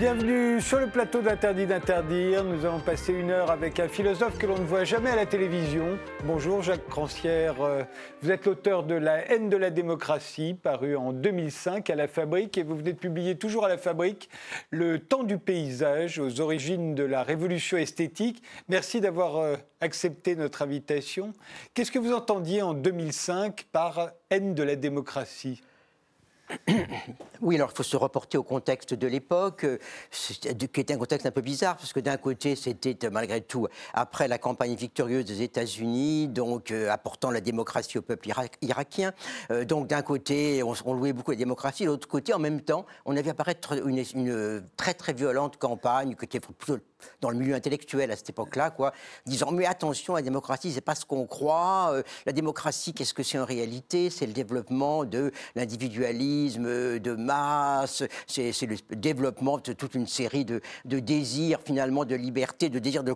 Bienvenue sur le plateau d'Interdit d'interdire. Nous allons passer une heure avec un philosophe que l'on ne voit jamais à la télévision. Bonjour Jacques Crancière. Euh, vous êtes l'auteur de La haine de la démocratie, paru en 2005 à la Fabrique, et vous venez de publier toujours à la Fabrique Le temps du paysage aux origines de la révolution esthétique. Merci d'avoir euh, accepté notre invitation. Qu'est-ce que vous entendiez en 2005 par haine de la démocratie? oui, alors il faut se reporter au contexte de l'époque, euh, qui était un contexte un peu bizarre, parce que d'un côté, c'était euh, malgré tout après la campagne victorieuse des États-Unis, donc euh, apportant la démocratie au peuple irakien. donc d'un côté, on, louait beaucoup la démocratie, de l'autre côté, en même temps, on avait apparaître une, une, très très violente campagne qui était plutôt dans le milieu intellectuel à cette époque-là, quoi, disant mais attention, la démocratie, c'est pas ce qu'on croit. la démocratie, qu'est-ce que c'est en réalité? C'est le développement de l'individualisme de masse, c'est le développement de toute une série de, désirs finalement de liberté, de désirs de,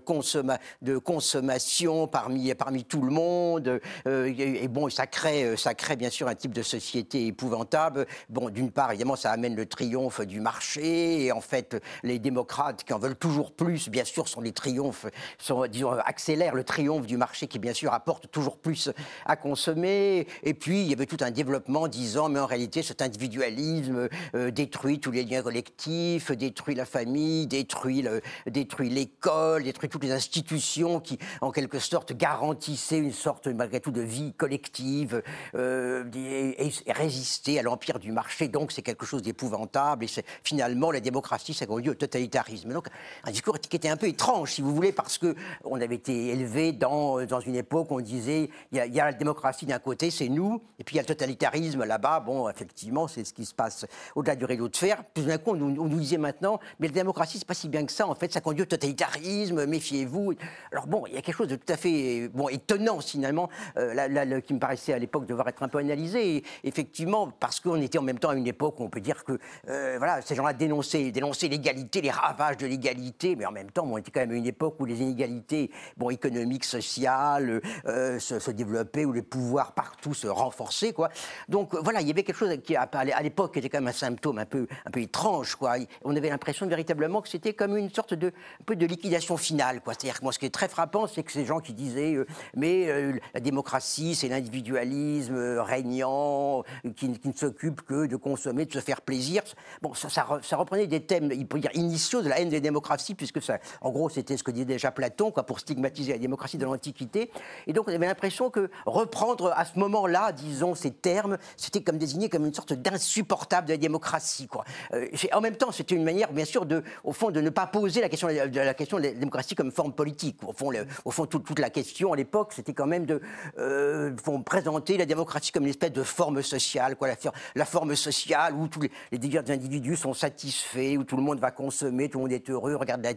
de consommation parmi, parmi tout le monde. Euh, et, bon, ça crée, ça crée bien sûr un type de société épouvantable. Bon, d'une part, évidemment, ça amène le triomphe du marché. Et en fait, les démocrates qui en veulent toujours plus, bien sûr, sont les triomphes, sont, disons, accélèrent le triomphe du marché qui, bien sûr, apporte toujours plus à consommer. Et puis, il y avait tout un développement disant, mais en réalité, cet individualisme euh, détruit tous les liens collectifs, détruit la famille, détruit, le, détruit l'école, détruit toutes les institutions qui, en quelque sorte, garantissaient une sorte, malgré tout, de vie collective euh, et, résister à l'empire du marché. Donc, c'est quelque chose d'épouvantable. Et finalement, la démocratie, ça conduit au totalitarisme. Donc, un discours qui était un peu étrange, si vous voulez, parce que on avait été élevé dans, dans une époque où on disait il y, a la démocratie d'un côté, c'est nous, et puis il y a le totalitarisme là-bas. Bon, effectivement, c'est ce qui se passe au-delà du rideau de fer. Puis d'un coup, on, nous disait maintenant, mais la démocratie, c'est pas si bien que ça. En fait, ça conduit au totalitarisme, méfiez-vous. Alors bon, il y a quelque chose de tout à fait bon, étonnant, finalement, euh, qui me paraissait à l'époque devoir être un peu analysé. effectivement, parce qu'on était en même temps à une époque où on peut dire que euh, voilà, ces gens-là dénonçaient, dénonçaient l'égalité, les ravages de l'égalité, mais en même temps, on était quand même à une époque où les inégalités bon, économiques, sociales euh, se, développaient, où les pouvoirs partout se renforçaient. Quoi. Donc voilà, il y avait quelque chose qui, à l'époque, était quand même un symptôme un peu, un peu étrange. Quoi. On avait l'impression véritablement que c'était comme une sorte de, un peu de liquidation finale. C'est-à-dire que moi, ce qui est très frappant, c'est que ces gens qui disaient euh, mais euh, la démocratie, c'est l'individualisme euh, régnant, qui, ne s'occupe que de consommer, de se faire plaisir. Bon, ça, ça, reprenait des thèmes, il peut dire, initiaux de la haine des démocraties, puisque en gros, c'était ce que disait déjà Platon, quoi, pour stigmatiser la démocratie de l'Antiquité. Et donc, on avait l'impression que reprendre à ce moment-là, disons, ces termes, c'était comme désigner comme une sorte d'insupportable de la démocratie. Quoi. Euh, en même temps, c'était une manière, bien sûr, de, au fond, de ne pas poser la question de la, question de la démocratie comme forme politique. Au fond, au fond toute, la question à l'époque, c'était quand même de euh, présenter la démocratie comme une espèce de forme sociale, quoi, la, forme sociale où tous les, désirs des individus sont satisfaits, où tout le monde va consommer, tout le monde est heureux, regarde la.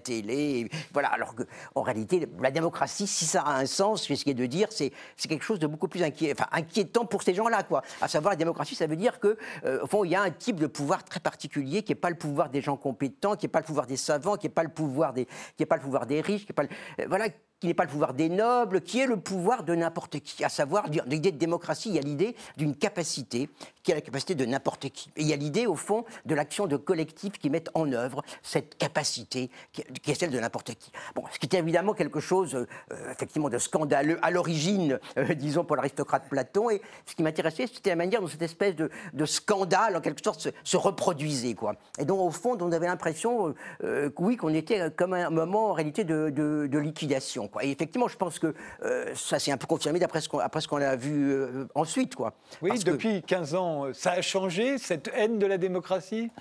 Voilà, alors qu'en réalité, la démocratie, si ça a un sens, ce qui de dire, c'est quelque chose de beaucoup plus inquiétant pour ces gens-là. Quoi. À savoir, la démocratie, ça veut dire que, euh, au fond, il y a un type de pouvoir très particulier qui n'est pas le pouvoir des gens compétents, qui n'est pas le pouvoir des savants, qui n'est pas le pouvoir des, qui est pas le pouvoir des riches, qui est pas le, euh, voilà, qui n'est pas le pouvoir des nobles, qui est le pouvoir de n'importe qui. À savoir, l'idée de démocratie, il y a l'idée d'une capacité qui est la capacité de n'importe qui. Et il y a l'idée, au fond, de l'action de collectifs qui mettent en œuvre cette capacité qui est celle de n'importe qui. Bon, ce qui était évidemment quelque chose, euh, effectivement, de scandaleux à l'origine, euh, disons, pour l'aristocrate Platon. Et ce qui m'intéressait, c'était la manière dont cette espèce de, scandale, en quelque sorte, se, reproduisait, quoi. Et donc, au fond, on avait l'impression, euh, oui, qu'on était comme un moment, en réalité, de, de liquidation. Et effectivement, je pense que euh, ça s'est un peu confirmé d'après ce qu'on a vu euh, ensuite. Quoi. Oui, depuis 15 ans, ça a changé, cette haine de la démocratie?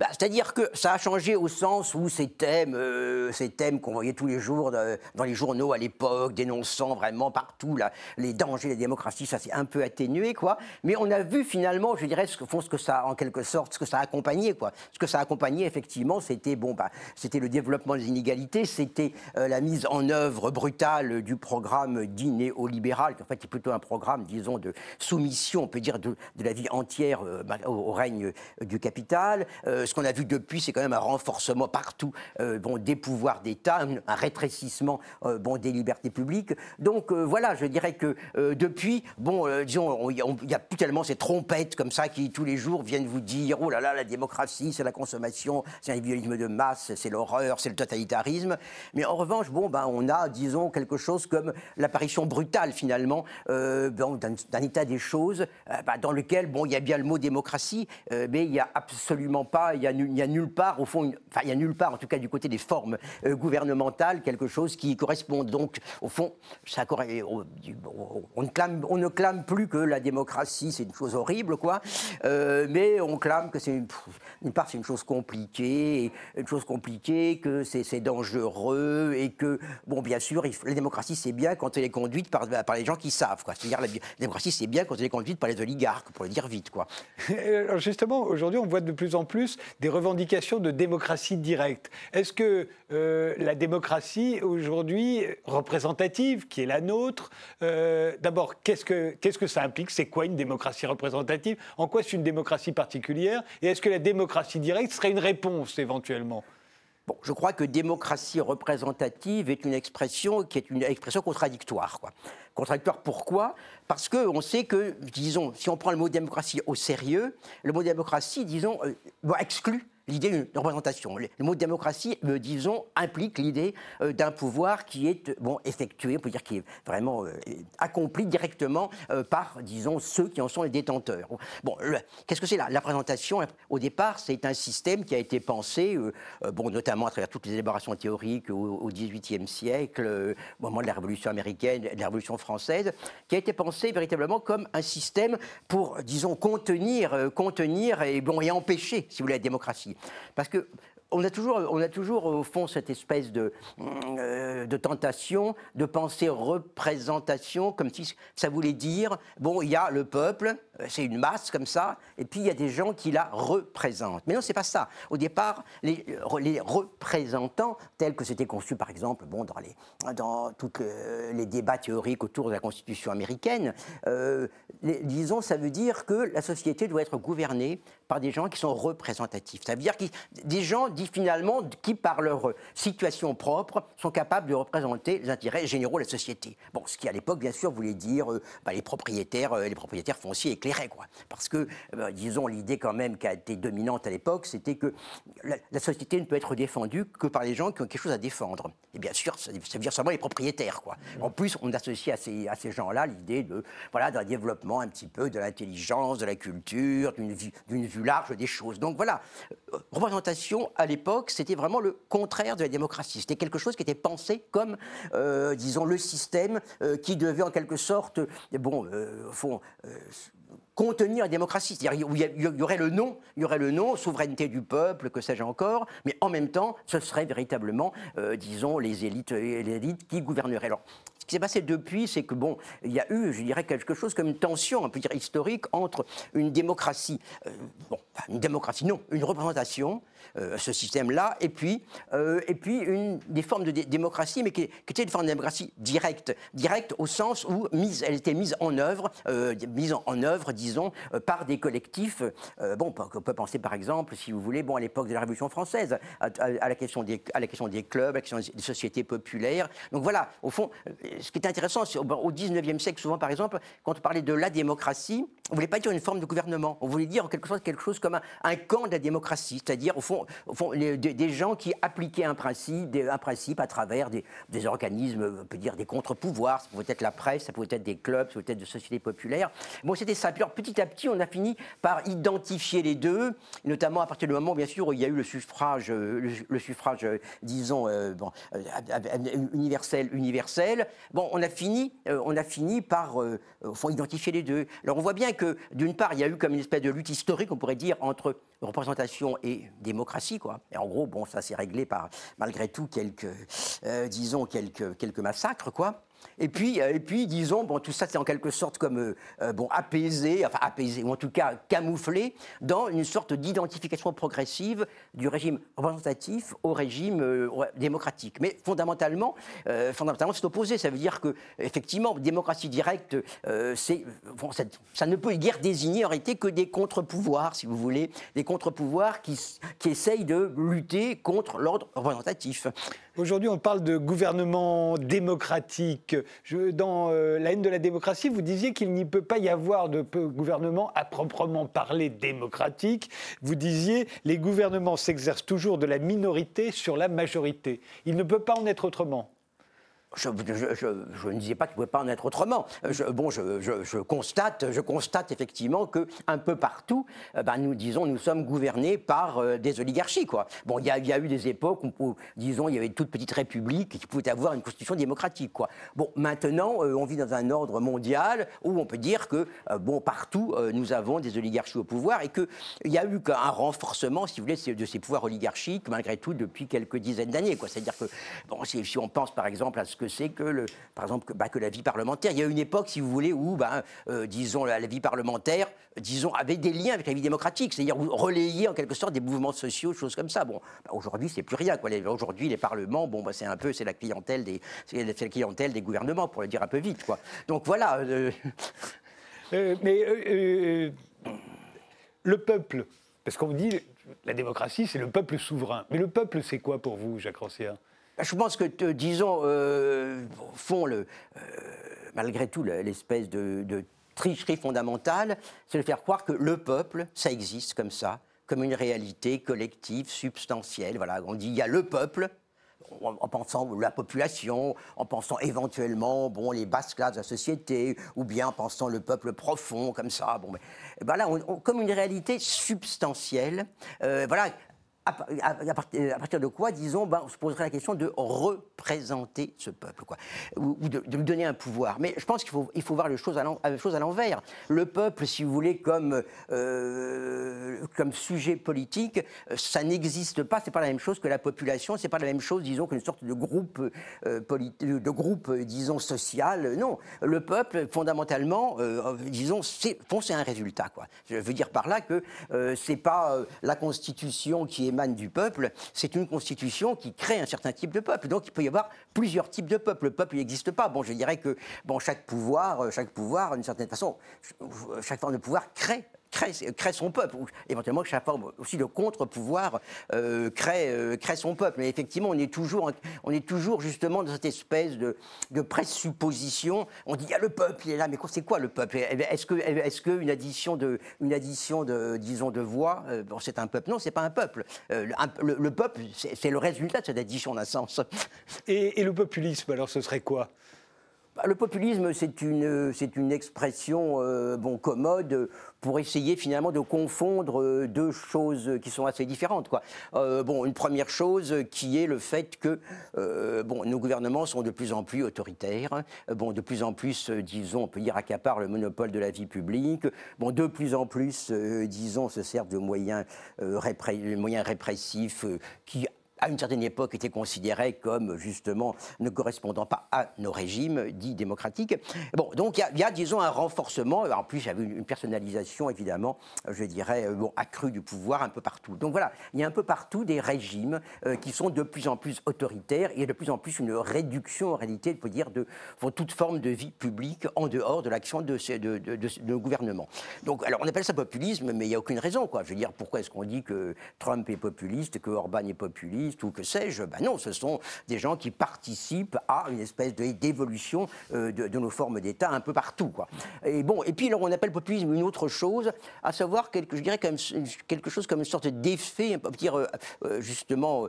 Bah, c'est-à-dire que ça a changé au sens où ces thèmes, euh, ces thèmes qu'on voyait tous les jours dans les journaux à l'époque, dénonçant vraiment partout les dangers de la démocratie, ça s'est un peu atténué, quoi. Mais on a vu finalement, je dirais, ce que, font ce que ça, en quelque sorte, ce que ça a accompagné, quoi. Ce que ça a accompagné, effectivement, c'était bon, bah, c'était le développement des inégalités, c'était euh, la mise en œuvre brutale du programme dit néolibéral, qui en fait est plutôt un programme, disons, de soumission, on peut dire, de, la vie entière euh, bah, au, règne du capital ce qu'on a vu depuis, c'est quand même un renforcement partout bon, des pouvoirs d'État, un rétrécissement bon, des libertés publiques. Donc voilà, je dirais que depuis, bon, disons, il n'y a, plus tellement ces trompettes comme ça qui tous les jours viennent vous dire oh là là, la démocratie, c'est la consommation, c'est un violisme de masse, c'est l'horreur, c'est le totalitarisme. Mais en revanche, bon, ben, on a, disons, quelque chose comme l'apparition brutale finalement euh, d'un état des choses euh, ben, dans lequel, bon, il y a bien le mot démocratie, euh, mais il n'y a absolument pas, il y a, nulle part, au fond, enfin, il y a nulle part, en tout cas du côté des formes gouvernementales, quelque chose qui correspond. Donc, au fond, ça, on, on, ne clame, on ne clame plus que la démocratie, c'est une chose horrible, quoi, mais on clame que c'est une, une part, c'est une chose compliquée, une chose compliquée, que c'est dangereux et que, bon, bien sûr, la démocratie, c'est bien quand elle est conduite par, par les gens qui savent. C'est-à-dire la, démocratie, c'est bien quand elle est conduite par les oligarques, pour le dire vite. Quoi. Justement, aujourd'hui, on voit de plus en plus des revendications de démocratie directe. Est-ce que euh, la démocratie, aujourd'hui, représentative, qui est la nôtre, euh, d'abord, qu'est-ce que, qu'est-ce que ça implique? C'est quoi une démocratie représentative? En quoi c'est une démocratie particulière? Et est-ce que la démocratie directe serait une réponse éventuellement? Je crois que démocratie représentative est une expression qui est une expression contradictoire. Quoi. Contradictoire. Pourquoi? Parce qu'on sait que, disons, si on prend le mot démocratie au sérieux, le mot démocratie, disons, euh, exclut l'idée d'une représentation. Le mot démocratie, euh, disons, implique l'idée euh, d'un pouvoir qui est euh, bon, effectué, on peut dire qui est vraiment accompli directement par, disons, ceux qui en sont les détenteurs. Bon, qu'est-ce que c'est la, la, représentation Au départ, c'est un système qui a été pensé, bon, notamment à travers toutes les élaborations théoriques au XVIIIe siècle, au moment de la Révolution américaine, de la Révolution française, qui a été pensé véritablement comme un système pour, disons, contenir, contenir et, bon, et empêcher, si vous voulez, la démocratie. Parce que on a, toujours, on a toujours au fond cette espèce de, euh, de tentation de penser représentation comme si ça voulait dire, bon, il y a le peuple, c'est une masse comme ça, et puis il y a des gens qui la représentent. Mais non, c'est pas ça. Au départ, les, les représentants, tels que c'était conçu par exemple bon, dans, les, dans tous les débats théoriques autour de la Constitution américaine, euh, disons, ça veut dire que la société doit être gouvernée par des gens qui sont représentatifs. Ça veut dire des gens, dit finalement, qui par leur situation propre sont capables de représenter les intérêts généraux de la société. Bon, ce qui à l'époque, bien sûr, voulait dire euh, bah, les propriétaires, les propriétaires fonciers quoi. Parce que, euh, disons, l'idée quand même qui a été dominante à l'époque, c'était que la, société ne peut être défendue que par les gens qui ont quelque chose à défendre. Et bien sûr, ça, veut dire seulement les propriétaires, quoi. En plus, on associe à ces, à ces gens-là l'idée de, voilà, d'un développement un petit peu de l'intelligence, de la culture, d'une vue, vue large des choses. Donc voilà, euh, représentation à l'époque, c'était vraiment le contraire de la démocratie. C'était quelque chose qui était pensé comme, euh, disons, le système qui devait en quelque sorte, bon, fond, contenir la démocratie. C'est-à-dire il y, aurait le nom, il y aurait le nom, souveraineté du peuple, que sais-je encore, mais en même temps, ce serait véritablement, euh, disons, les élites, les élites qui gouverneraient. Alors, ce qui s'est passé depuis, c'est que bon, il y a eu, je dirais, quelque chose comme une tension, un peu dire historique, entre une démocratie, euh, bon, une démocratie, non, une représentation euh, ce système-là, et puis, euh, et puis une, des formes de démocratie, mais qui, qui était une forme de démocratie directe, directe au sens où mise, elle était mise en œuvre, euh, mise en, œuvre, disons, par des collectifs. bon, on peut penser par exemple, si vous voulez, bon, à l'époque de la Révolution française, à, la question des, à la question des clubs, à la question des sociétés populaires. Donc voilà, au fond, ce qui est intéressant, au 19e siècle, souvent par exemple, quand on parlait de la démocratie, on ne voulait pas dire une forme de gouvernement, on voulait dire quelque chose, quelque chose comme un, un camp de la démocratie, c'est-à-dire au fond des, gens qui appliquaient un principe, un principe à travers des, organismes, on peut dire des contre-pouvoirs. Ça pouvait être la presse, ça pouvait être des clubs, ça pouvait être des sociétés populaires. Bon, c'était ça. Puis petit à petit, on a fini par identifier les deux, notamment à partir du moment, bien sûr, où il y a eu le suffrage, le, suffrage, disons, euh, bon, euh, universel, universel. Bon, on a fini, euh, on a fini par, identifier les deux. Alors, on voit bien que, d'une part, il y a eu comme une espèce de lutte historique, on pourrait dire, entre représentation et démocratie, quoi. Et en gros, bon, ça s'est réglé par, malgré tout, quelques, euh, disons, quelques, quelques massacres, quoi. Et puis, euh, et puis disons, bon, tout ça, c'est en quelque sorte comme euh, euh, bon, apaisé, enfin apaisé, ou en tout cas camouflé, dans une sorte d'identification progressive du régime représentatif au régime démocratique. Mais fondamentalement, fondamentalement c'est opposé. Ça veut dire que, effectivement, démocratie directe, bon, ça, ça, ne peut guère désigner en réalité que des contre-pouvoirs, si vous voulez, des contre-pouvoirs qui, qui essayent de lutter contre l'ordre représentatif. Aujourd'hui, on parle de gouvernement démocratique. dans euh, La haine de la démocratie, vous disiez qu'il n'y peut pas y avoir de gouvernement à proprement parler démocratique. Vous disiez les gouvernements s'exercent toujours de la minorité sur la majorité. Il ne peut pas en être autrement. Je, ne disais pas qu'il ne pouvait pas en être autrement. bon, je, constate, je constate effectivement que un peu partout, euh, ben, nous disons, nous sommes gouvernés par euh, des oligarchies. Quoi. Bon, il y, a eu des époques où, disons, il y avait une toute petite république qui pouvait avoir une constitution démocratique. Quoi. Bon, maintenant, euh, on vit dans un ordre mondial où on peut dire que, bon, partout, nous avons des oligarchies au pouvoir et qu'il y a eu un renforcement, si vous voulez, de ces pouvoirs oligarchiques, malgré tout, depuis quelques dizaines d'années. C'est-à-dire que, bon, si, si, on pense par exemple à ce que c'est que, le, par exemple, que, bah, que, la vie parlementaire. Il y a une époque, si vous voulez, où, bah, euh, disons, la, vie parlementaire, disons, avait des liens avec la vie démocratique, c'est-à-dire relayer en quelque sorte des mouvements sociaux, choses comme ça. Bon, bah, aujourd'hui, c'est plus rien. Aujourd'hui, les parlements, bon, bah, c'est un peu, c'est la clientèle des, c'est la clientèle des gouvernements, pour le dire un peu vite, quoi. Donc voilà. Euh, euh, mais le peuple, parce qu'on dit la démocratie, c'est le peuple souverain. Mais le peuple, c'est quoi pour vous, Jacques Rancière? Je pense que, disons, euh, font le, euh, malgré tout l'espèce de, tricherie fondamentale, c'est de faire croire que le peuple, ça existe comme ça, comme une réalité collective, substantielle. Voilà, on dit il y a le peuple, en, pensant la population, en pensant éventuellement bon, les basses classes de la société, ou bien en pensant le peuple profond, comme ça. Bon, mais, ben là, comme une réalité substantielle, euh, voilà, à, partir de quoi, disons, ben, on se poserait la question de représenter ce peuple, ou, de, lui donner un pouvoir. Mais je pense qu'il faut, voir les choses à l'envers. Le peuple, si vous voulez, comme, euh, sujet politique, ça n'existe pas. C'est pas la même chose que la population. C'est pas la même chose, disons, qu'une sorte de groupe, euh, disons, social. Non, le peuple, fondamentalement, euh, disons, c'est un résultat. Je veux dire par là que c'est pas la Constitution qui est du peuple, c'est une constitution qui crée un certain type de peuple. Donc il peut y avoir plusieurs types de peuples. Le peuple n'existe pas. Bon, je dirais que bon, chaque pouvoir, euh, chaque pouvoir, d'une certaine façon, chaque forme de pouvoir crée crée, son peuple. Éventuellement, chaque forme aussi de contre-pouvoir euh, crée, euh, crée, son peuple. Mais effectivement, on est toujours, on est toujours justement dans cette espèce de, présupposition. On dit, il y a le peuple, il est là, mais c'est quoi le peuple? Est-ce que, est qu'une addition de, une addition de, disons, de voix, euh, bon, c'est un peuple? Non, c'est pas un peuple. le, peuple, c'est le résultat de cette addition d'un sens. Et, le populisme, alors, ce serait quoi? Le populisme, c'est une, c'est une expression bon, commode pour essayer finalement de confondre euh, deux choses qui sont assez différentes. Quoi. Euh, bon, une première chose qui est le fait que euh, bon, nos gouvernements sont de plus en plus autoritaires, bon, de plus en plus, disons, on peut dire accaparent le monopole de la vie publique, bon, de plus en plus, disons, se servent de moyens répressifs qui à une certaine époque, était considéré comme justement ne correspondant pas à nos régimes dits démocratiques. Bon, donc il y, a, disons, un renforcement. En plus, il y avait une, personnalisation, évidemment, je dirais, euh, bon, accrue du pouvoir un peu partout. Donc voilà, il y a un peu partout des régimes euh, qui sont de plus en plus autoritaires. A de plus en plus une réduction, en réalité, on peut dire, de, toute forme de vie publique en dehors de l'action de, de, de, gouvernement. Donc, alors, on appelle ça populisme, mais il n'y a aucune raison, quoi. Je veux dire, pourquoi est-ce qu'on dit que Trump est populiste, que Orban est populiste ou que sais-je. Ben non, ce sont des gens qui participent à une espèce d'évolution euh, de, nos formes d'État un peu partout. Et bon, et puis on appelle populisme une autre chose, à savoir quelque, je dirais quelque chose comme une sorte d'effet, dire euh, euh, justement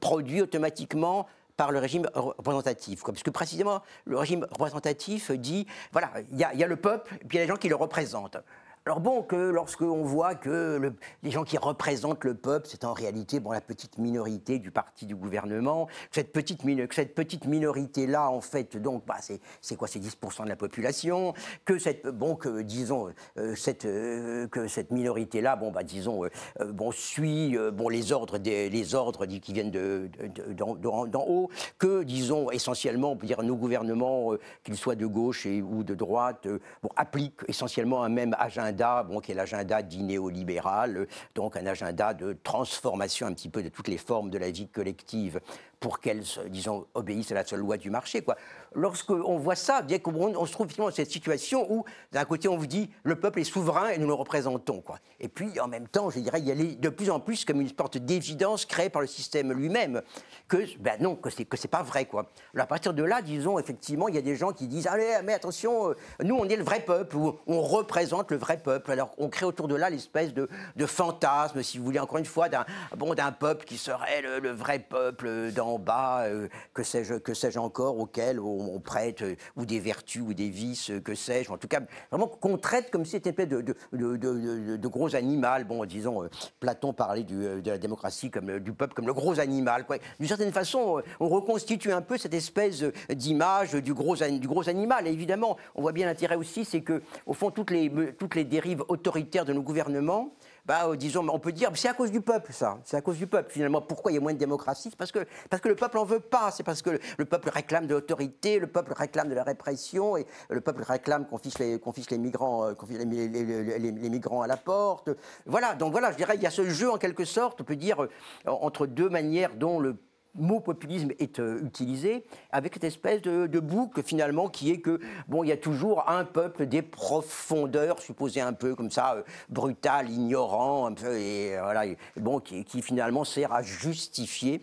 produit automatiquement par le régime représentatif. Quoi. Parce que précisément, le régime représentatif dit, voilà, il y, y, a le peuple, puis il y a les gens qui le représentent. Alors bon, que lorsqu'on voit que les gens qui représentent le peuple, c'est en réalité bon, la petite minorité du parti du gouvernement, cette petite, cette petite minorité-là, en fait, donc, bah, c'est quoi C'est 10% de la population, que cette, bon, que, disons, euh, cette, euh, que cette minorité-là, bon, bah, disons, euh, bon, suit bon, les ordres, des, les ordres qui viennent d'en de, de, haut, que, disons, essentiellement, on peut dire, nos gouvernements, qu'ils soient de gauche et, ou de droite, bon, appliquent essentiellement un même agenda qui est l'agenda dit néolibéral, donc un agenda de transformation un petit peu de toutes les formes de la vie collective pour qu'elles, disons, obéissent à la seule loi du marché. Quoi. Lorsqu'on voit ça, bien qu'on on se trouve finalement dans cette situation où, d'un côté, on vous dit le peuple est souverain et nous le représentons. Quoi. Et puis, en même temps, je dirais, il y a de plus en plus comme une sorte d'évidence créée par le système lui-même que, ben non, que c'est, que c'est pas vrai. Quoi. Alors, à partir de là, disons, effectivement, il y a des gens qui disent Allez, mais attention, euh, nous, on est le vrai peuple, ou on représente le vrai peuple. Alors, on crée autour de là l'espèce de, de fantasme, si vous voulez, encore une fois, d'un, bon, d'un peuple qui serait le, le vrai peuple dans bas, euh, que sais-je, que sais-je encore, auquel on, prête euh, ou des vertus ou des vices, euh, que sais-je. En tout cas, vraiment qu'on traite comme si c'était de, gros animaux. Bon, disons, Platon parlait de la démocratie comme du peuple comme le gros animal. D'une certaine façon, on reconstitue un peu cette espèce d'image du gros, animal. Et évidemment, on voit bien l'intérêt aussi, c'est que, au fond, toutes les dérives autoritaires de nos gouvernements bah, euh, disons, on peut dire, c'est à cause du peuple, ça. C'est à cause du peuple, finalement. Pourquoi il y a moins de démocratie? C'est parce que, parce que le peuple n'en veut pas. C'est parce que le, peuple réclame de l'autorité, le peuple réclame de la répression, et le peuple réclame qu'on fiche les, les migrants, euh, les, migrants à la porte. Voilà, donc voilà, je dirais, il y a ce jeu, en quelque sorte, on peut dire, euh, entre deux manières dont le mot populisme est euh, utilisé avec cette espèce de, boucle finalement qui est que bon il y a toujours un peuple des profondeurs supposé un peu comme ça euh, brutal ignorant un peu et euh, voilà bon qui, finalement sert à justifier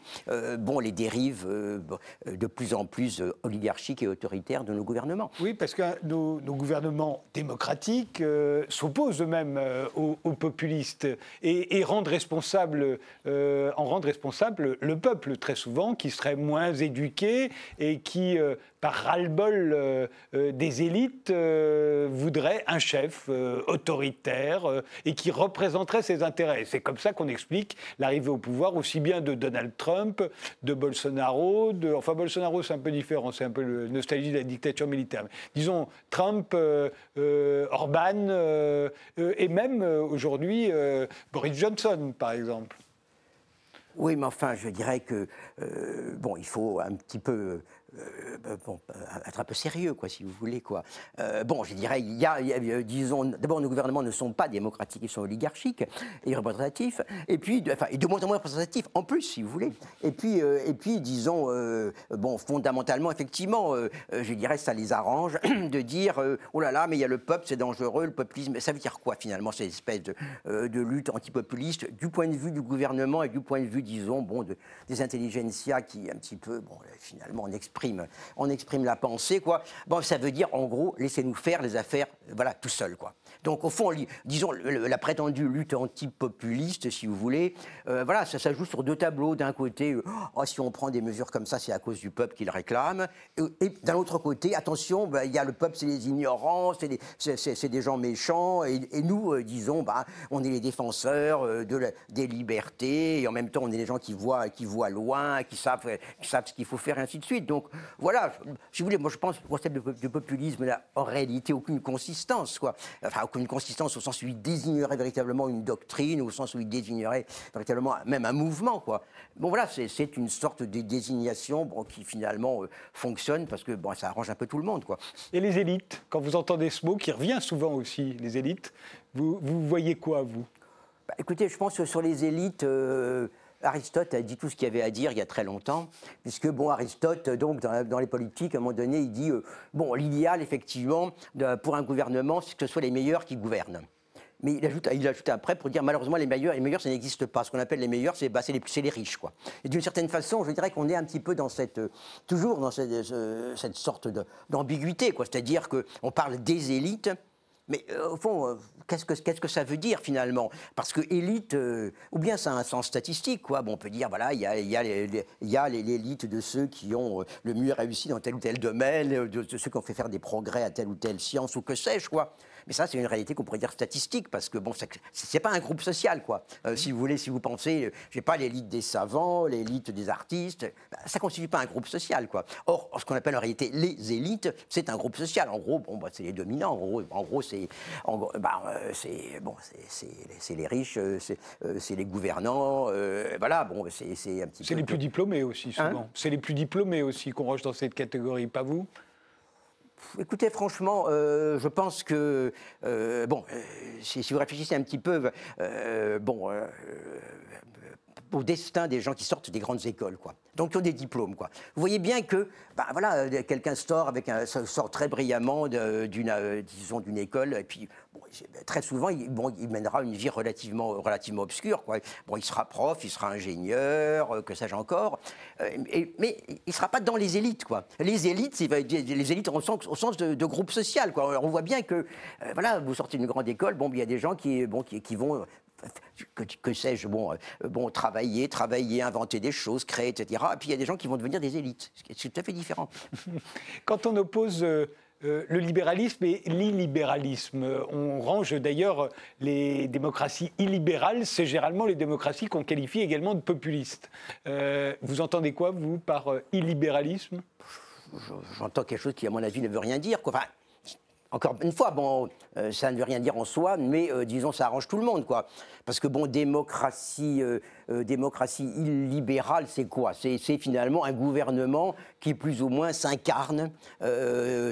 bon les dérives de plus en plus oligarchiques et autoritaires de nos gouvernements. Oui parce que nos, gouvernements démocratiques s'opposent eux-mêmes aux, populistes et, et rendent responsable en rendent responsable le peuple très souvent, qui seraient moins éduqués et qui, euh, par ras-le-bol euh, euh, des élites, voudraient un chef autoritaire et qui représenterait ses intérêts. C'est comme ça qu'on explique l'arrivée au pouvoir aussi bien de Donald Trump, de Bolsonaro, de, enfin Bolsonaro c'est un peu différent, c'est un peu le nostalgie de la dictature militaire. disons Trump, Orban et même aujourd'hui Boris Johnson par exemple. Oui, mais enfin, je dirais que, euh, bon, il faut un petit peu euh, bah, bon, euh, être un peu sérieux, quoi, si vous voulez. Quoi. Euh, bon, je dirais, il y a, disons, d'abord, nos gouvernements ne sont pas démocratiques, ils sont oligarchiques et représentatifs, et puis, de, enfin, et de moins en moins représentatifs, en plus, si vous voulez. Et puis, et puis disons, bon, fondamentalement, effectivement, je dirais, ça les arrange de dire, oh là là, mais il y a le peuple, c'est dangereux, le populisme. Ça veut dire quoi, finalement, cette espèce de, lutte antipopuliste, du point de vue du gouvernement et du point de vue, disons, bon, de, des intelligentsia qui, un petit peu, bon, finalement, on on exprime la pensée, quoi. Bon, ça veut dire, en gros, laissez-nous faire les affaires, voilà, tout seul, quoi. Donc, au fond, disons, la prétendue lutte antipopuliste, si vous voulez, euh, voilà, ça, ça joue sur deux tableaux. D'un côté, euh, oh, si on prend des mesures comme ça, c'est à cause du peuple qui le réclame. Et, d'un autre côté, attention, bah, il y a le peuple, c'est les ignorants, c'est des, gens méchants. Et, nous, euh, disons, bah, on est les défenseurs de des libertés. Et en même temps, on est les gens qui voient, qui voient loin, qui savent, qui savent ce qu'il faut faire, et ainsi de suite. Donc, voilà, si vous voulez, moi, je pense que le concept de, populisme n'a en réalité aucune consistance, quoi. Enfin, aucune consistance au sens où il désignerait véritablement une doctrine, au sens où il désignerait véritablement même un mouvement. Quoi. Bon voilà, c'est une sorte de désignation bon, qui finalement euh, fonctionne parce que bon, ça arrange un peu tout le monde. Quoi. Et les élites, quand vous entendez ce mot qui revient souvent aussi, les élites, vous, vous voyez quoi, vous? Bah, Écoutez, je pense que sur les élites... Euh, Aristote a dit tout ce qu'il y avait à dire il y a très longtemps, puisque bon, Aristote, donc dans, les politiques, à un moment donné, il dit euh, bon, l'idéal effectivement pour un gouvernement, c'est que ce soit les meilleurs qui gouvernent. Mais il ajoute, il ajoute après pour dire malheureusement les meilleurs, les meilleurs ça n'existe pas. Ce qu'on appelle les meilleurs, c'est bah, les, les, riches, quoi. Et d'une certaine façon, je dirais qu'on est un petit peu dans cette, toujours dans cette, cette sorte d'ambiguïté. C'est-à-dire qu'on parle des élites, mais euh, au fond, euh, qu'est-ce que, ça veut dire finalement? Parce que élite, euh, ou bien ça a un sens statistique, quoi. Bon, on peut dire, voilà, il y a, y, a l'élite de ceux qui ont le mieux réussi dans tel ou tel domaine, de, ceux qui ont fait faire des progrès à telle ou telle science, ou que sais-je, quoi. Mais ça, c'est une réalité qu'on pourrait dire statistique, parce que bon, c'est pas un groupe social, quoi. Euh, si vous voulez, si vous pensez, euh, j'ai pas l'élite des savants, l'élite des artistes, bah, ça constitue pas un groupe social, quoi. Or, ce qu'on appelle en réalité les élites, c'est un groupe social. En gros, bon, bah, c'est les dominants. En gros, en gros c'est bah, c'est bon, c'est les riches, c'est les gouvernants. voilà, bon, c'est un petit C'est les plus diplômés aussi, souvent. Hein c'est les plus diplômés aussi qu'on range dans cette catégorie, pas vous? Écoutez, franchement, euh, je pense que, euh, bon, euh, si, vous réfléchissez un petit peu, bon, au destin des gens qui sortent des grandes écoles, quoi. Donc, qui ont des diplômes, quoi. Vous voyez bien que, ben voilà, quelqu'un sort avec un, sort très brillamment d'une, d'une école, et puis, très souvent, il, bon, il mènera une vie relativement, relativement obscure, quoi. Bon, il sera prof, il sera ingénieur, que sais-je encore, mais il ne sera pas dans les élites, quoi. Les élites, les élites au sens, au sens de, groupe social, quoi. on voit bien que, voilà, vous sortez d'une grande école, bon, il y a des gens qui, bon, qui, vont que, sais-je, bon, euh, bon, travailler, travailler, inventer des choses, créer, etc. Et puis il y a des gens qui vont devenir des élites. C'est tout à fait différent. Quand on oppose euh, euh, le libéralisme et l'illibéralisme, on range d'ailleurs les démocraties illibérales, c'est généralement les démocraties qu'on qualifie également de populistes. vous entendez quoi, vous, par illibéralisme? J'entends quelque chose qui, à mon avis, ne veut rien dire. Quoi. Encore une fois, bon, euh, ça ne veut rien dire en soi, mais euh, disons, ça arrange tout le monde, quoi. Parce que, bon, démocratie, euh, démocratie illibérale, c'est quoi? C'est, finalement un gouvernement qui, plus ou moins, s'incarne,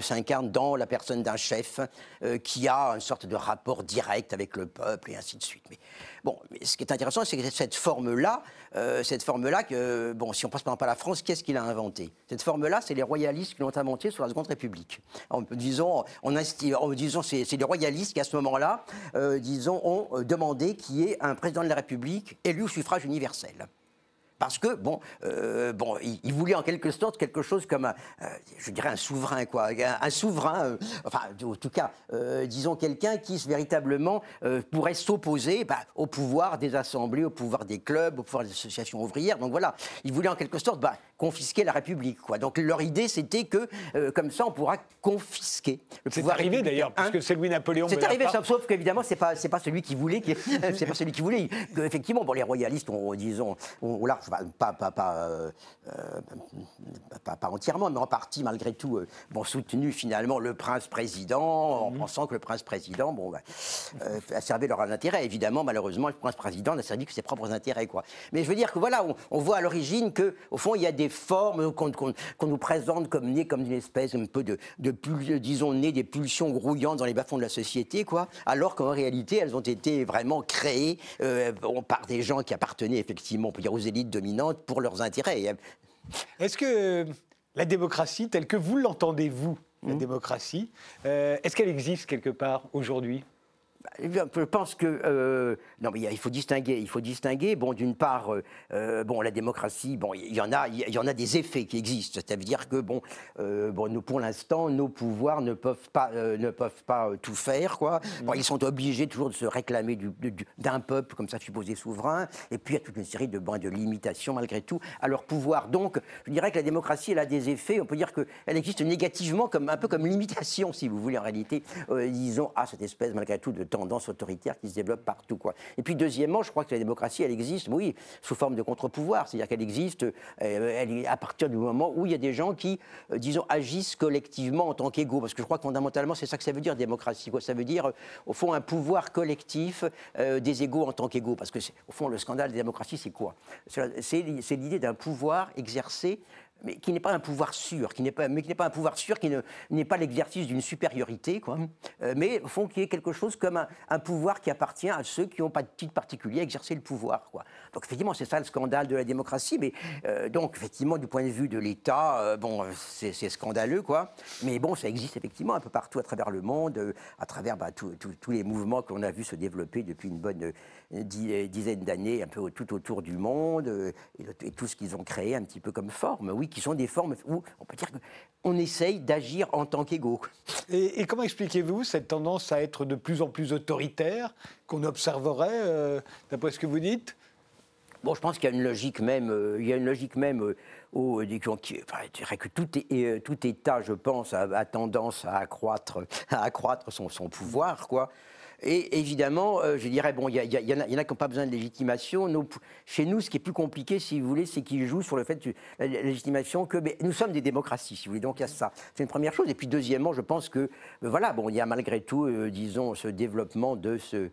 s'incarne dans la personne d'un chef, qui a une sorte de rapport direct avec le peuple, et ainsi de suite. Mais Bon, ce qui est intéressant, c'est que cette forme-là, euh, cette forme-là, que, bon, si on passe par exemple la France, qu'est-ce qu'il a inventé? Cette forme-là, c'est les royalistes qui l'ont inventée sur la Seconde République. En, disons, on disons c'est, les royalistes qui, à ce moment-là, euh, disons, ont demandé qu'il y ait un président de la République élu au suffrage universel parce que bon, euh, bon, il, voulait en quelque sorte quelque chose comme, un, euh, je dirais un souverain quoi, un, souverain, euh, enfin en tout cas, disons quelqu'un qui véritablement pourrait s'opposer bah, au pouvoir des assemblées, au pouvoir des clubs, au pouvoir des associations ouvrières. Donc voilà, il voulait en quelque sorte bah, confisquer la République quoi. Donc leur idée c'était que comme ça on pourra confisquer le pouvoir. C'est arrivé d'ailleurs, puisque c'est Louis-Napoléon. C'est arrivé, sauf, qu'évidemment c'est pas c'est pas celui qui voulait, c'est pas celui qui voulait. Effectivement, bon les royalistes ont disons là pas, pas, euh, pas, pas, entièrement, mais en partie malgré tout, euh, bon, soutenu finalement le prince-président, en mhm. pensant que le prince-président bon, bah, euh, a servi leur intérêt. Évidemment, malheureusement, le prince-président n'a servi que ses propres intérêts. Quoi. Mais je veux dire que voilà, on, voit à l'origine qu'au fond, il y a des formes qu'on nous présente comme nées comme une espèce un peu de, de disons, nées des pulsions grouillantes dans les bas-fonds de la société, quoi, alors qu'en réalité, elles ont été vraiment créées par des gens qui appartenaient effectivement, on peut dire, aux élites dominantes pour leurs intérêts. Est-ce que la démocratie, telle que vous l'entendez, vous, la mmh. démocratie, euh, est-ce qu'elle existe quelque part aujourd'hui? Je pense que euh, non, mais il faut distinguer. Il faut distinguer. Bon, d'une part, euh, euh, bon, la démocratie, bon, il y en a, il y en a des effets qui existent. Ça veut dire que bon, bon, nous, pour l'instant, nos pouvoirs ne peuvent pas, ne peuvent pas tout faire, quoi. Bon, ils sont obligés toujours de se réclamer d'un peuple comme ça supposé souverain. Et puis il y a toute une série de, de limitations malgré tout à leur pouvoir. Donc, je dirais que la démocratie, elle a des effets. On peut dire qu'elle existe négativement, comme un peu comme limitation, si vous voulez, en réalité, disons, à cette espèce malgré tout de tendance autoritaire qui se développe partout. Quoi. Et puis deuxièmement, je crois que la démocratie, elle existe, oui, sous forme de contre-pouvoir, c'est-à-dire qu'elle existe euh, elle à partir du moment où il y a des gens qui, euh, disons, agissent collectivement en tant qu'égaux, parce que je crois que fondamentalement, c'est ça que ça veut dire, démocratie. Quoi. Ça veut dire, euh, au fond, un pouvoir collectif des égaux en tant qu'égaux, parce que, au fond, le scandale des démocraties, c'est quoi? C'est l'idée d'un pouvoir exercé mais qui n'est pas un pouvoir sûr, qui n'est pas, mais qui n'est pas un pouvoir sûr, qui n'est pas l'exercice d'une supériorité, quoi, euh, mais au fond qui est quelque chose comme un, pouvoir qui appartient à ceux qui n'ont pas de titre particulier à exercer le pouvoir, quoi. Donc effectivement, c'est ça le scandale de la démocratie, mais euh, donc effectivement, du point de vue de l'État, euh, bon, c'est scandaleux, quoi. Mais bon, ça existe effectivement un peu partout à travers le monde, à travers bah, tous les mouvements qu'on a vus se développer depuis une bonne dizaine d'années, un peu tout autour du monde, et, et tout ce qu'ils ont créé un petit peu comme forme. Oui, qui sont des formes où on peut dire qu'on essaye d'agir en tant qu'égaux. Et, comment expliquez-vous cette tendance à être de plus en plus autoritaire qu'on observerait, euh, d'après ce que vous dites? Bon, je pense qu'il y a une logique même, euh, il y a une logique même euh, au, je dirais que tout, est, tout État, je pense, a, tendance à accroître, à accroître son, son pouvoir, quoi. Et évidemment, euh, je dirais, bon, il y, en a qui n'ont pas besoin de légitimation. chez nous, ce qui est plus compliqué, si vous voulez, c'est qu'ils jouent sur le fait de la légitimation que nous sommes des démocraties, si vous voulez. Donc il y a ça. C'est une première chose. Et puis deuxièmement, je pense que, euh, voilà, bon, il y a malgré tout, euh, disons, ce développement de ce,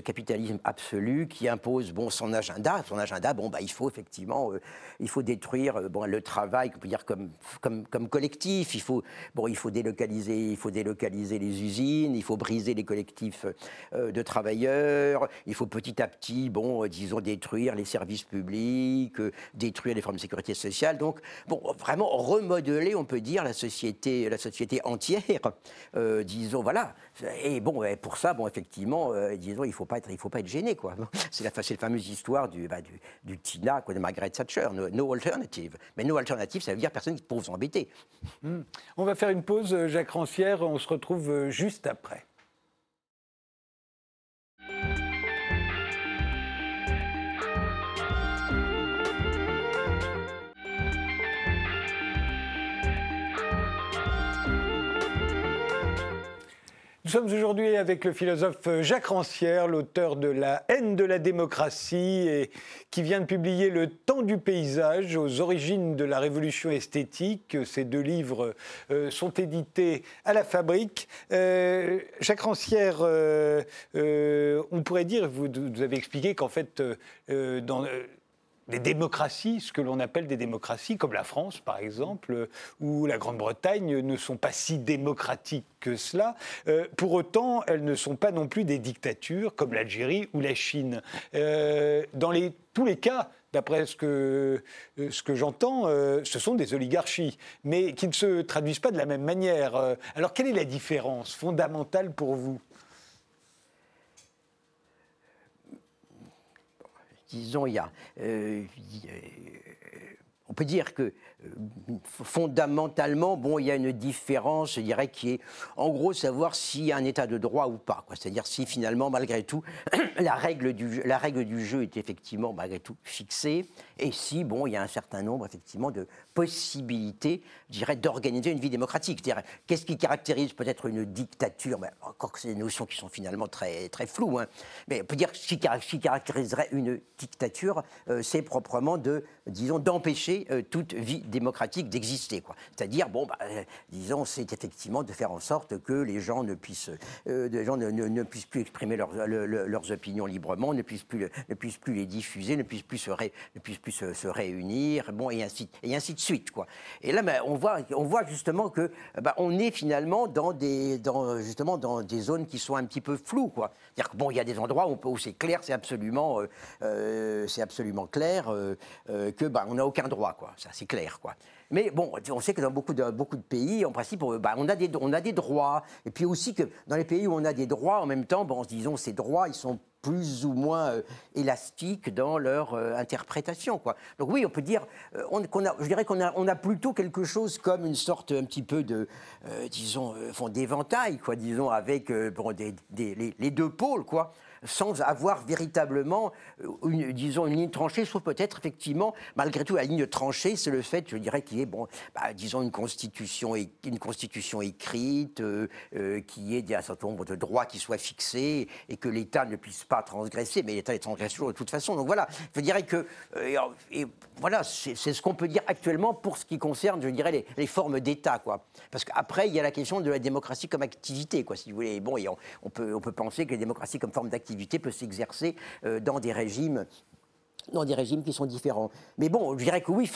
capitalisme absolu qui impose, bon, son agenda. Son agenda, bon, bah, il faut effectivement, il faut détruire, bon, le travail, on peut dire comme, comme, comme collectif. Il faut, bon, il faut délocaliser, il faut délocaliser les usines, il faut briser les collectifs de travailleurs. Il faut petit à petit, bon, euh, disons, détruire les services publics, euh, détruire les formes de sécurité sociale. Donc, bon, vraiment remodeler, on peut dire, la société, la société entière. disons, voilà. Et bon, pour ça, bon, effectivement, disons, il ne faut pas être, faut pas être gêné, quoi. C'est la, la, fameuse histoire du, bah, du, TINA, quoi, de Margaret Thatcher, no, alternative. Mais no alternative, ça veut dire personne peut vous embêter. Hmm. On va faire une pause, Jacques Rancière. On se retrouve juste après. Nous sommes aujourd'hui avec le philosophe Jacques Rancière, l'auteur de La haine de la démocratie, et qui vient de publier Le temps du paysage aux origines de la révolution esthétique. Ces deux livres euh, sont édités à la fabrique. Euh, Jacques Rancière, euh, on pourrait dire, vous, vous avez expliqué qu'en fait, dans des démocraties, ce que l'on appelle des démocraties, comme la France par exemple, ou la Grande-Bretagne, ne sont pas si démocratiques que cela. Euh, pour autant, elles ne sont pas non plus des dictatures comme l'Algérie ou la Chine. Euh, dans tous les cas, d'après ce que, euh, ce que j'entends, ce sont des oligarchies, mais qui ne se traduisent pas de la même manière. alors quelle est la différence fondamentale pour vous? Disons, il y a, euh, on peut dire que euh, fondamentalement, bon, il y a une différence, je dirais, qui est en gros savoir s'il y a un état de droit ou pas. C'est-à-dire si finalement, malgré tout, la règle, du, jeu est effectivement, malgré tout, fixée, et si, bon, il y a un certain nombre, effectivement, de possibilités, je dirais, d'organiser une vie démocratique. C'est-à-dire, qu'est-ce qui caractérise peut-être une dictature? Ben, Encore que c'est des notions qui sont finalement très, très floues, hein. mais on peut dire que ce qui caractériserait une dictature, euh, c'est proprement de, disons, d'empêcher euh, toute vie démocratique d'exister. C'est-à-dire, bon, bah, euh, disons, c'est effectivement de faire en sorte que les gens ne puissent, euh, gens ne, puissent plus exprimer leurs opinions librement, ne puissent, plus, les diffuser, ne puissent plus se, réunir, bon, et ainsi, de suite. Quoi. Et là, ben, on, voit, on voit justement que ben, on est finalement dans des, justement dans des zones qui sont un petit peu floues. C'est-à-dire que bon, il y a des endroits où, c'est clair, c'est absolument, c'est absolument clair que ben, on n'a aucun droit. Quoi. Ça, c'est clair. Quoi. Mais bon, on sait que dans beaucoup de, beaucoup de pays, en principe, bah, on, a des, on a des droits. Et puis aussi que dans les pays où on a des droits, en même temps, bon, disons, ces droits, ils sont plus ou moins euh, élastiques dans leur euh, interprétation. Quoi. Donc oui, on peut dire, euh, on, a, je dirais qu'on a, on a plutôt quelque chose comme une sorte un petit peu de, disons, d'éventail, quoi, disons, avec bon, des, les, les, deux pôles, quoi sans avoir véritablement, euh, une, disons, une ligne tranchée, sauf peut-être effectivement, malgré tout, la ligne tranchée, c'est le fait, je dirais, qu'il y ait, bon, bah, disons, une constitution, une constitution écrite, euh, euh, qui ait un certain nombre de droits qui soient fixés et que l'État ne puisse pas transgresser, mais l'État est transgresse toujours de toute façon. Donc voilà, je dirais que, et, voilà, c'est ce qu'on peut dire actuellement pour ce qui concerne, je dirais, les, formes d'État, quoi. Parce qu'après, il y a la question de la démocratie comme activité, quoi, si vous voulez. Bon, on, peut, on peut penser que la démocratie comme forme d'activité peut s'exercer euh, dans des régimes dans des régimes qui sont différents. Mais bon, je dirais que oui,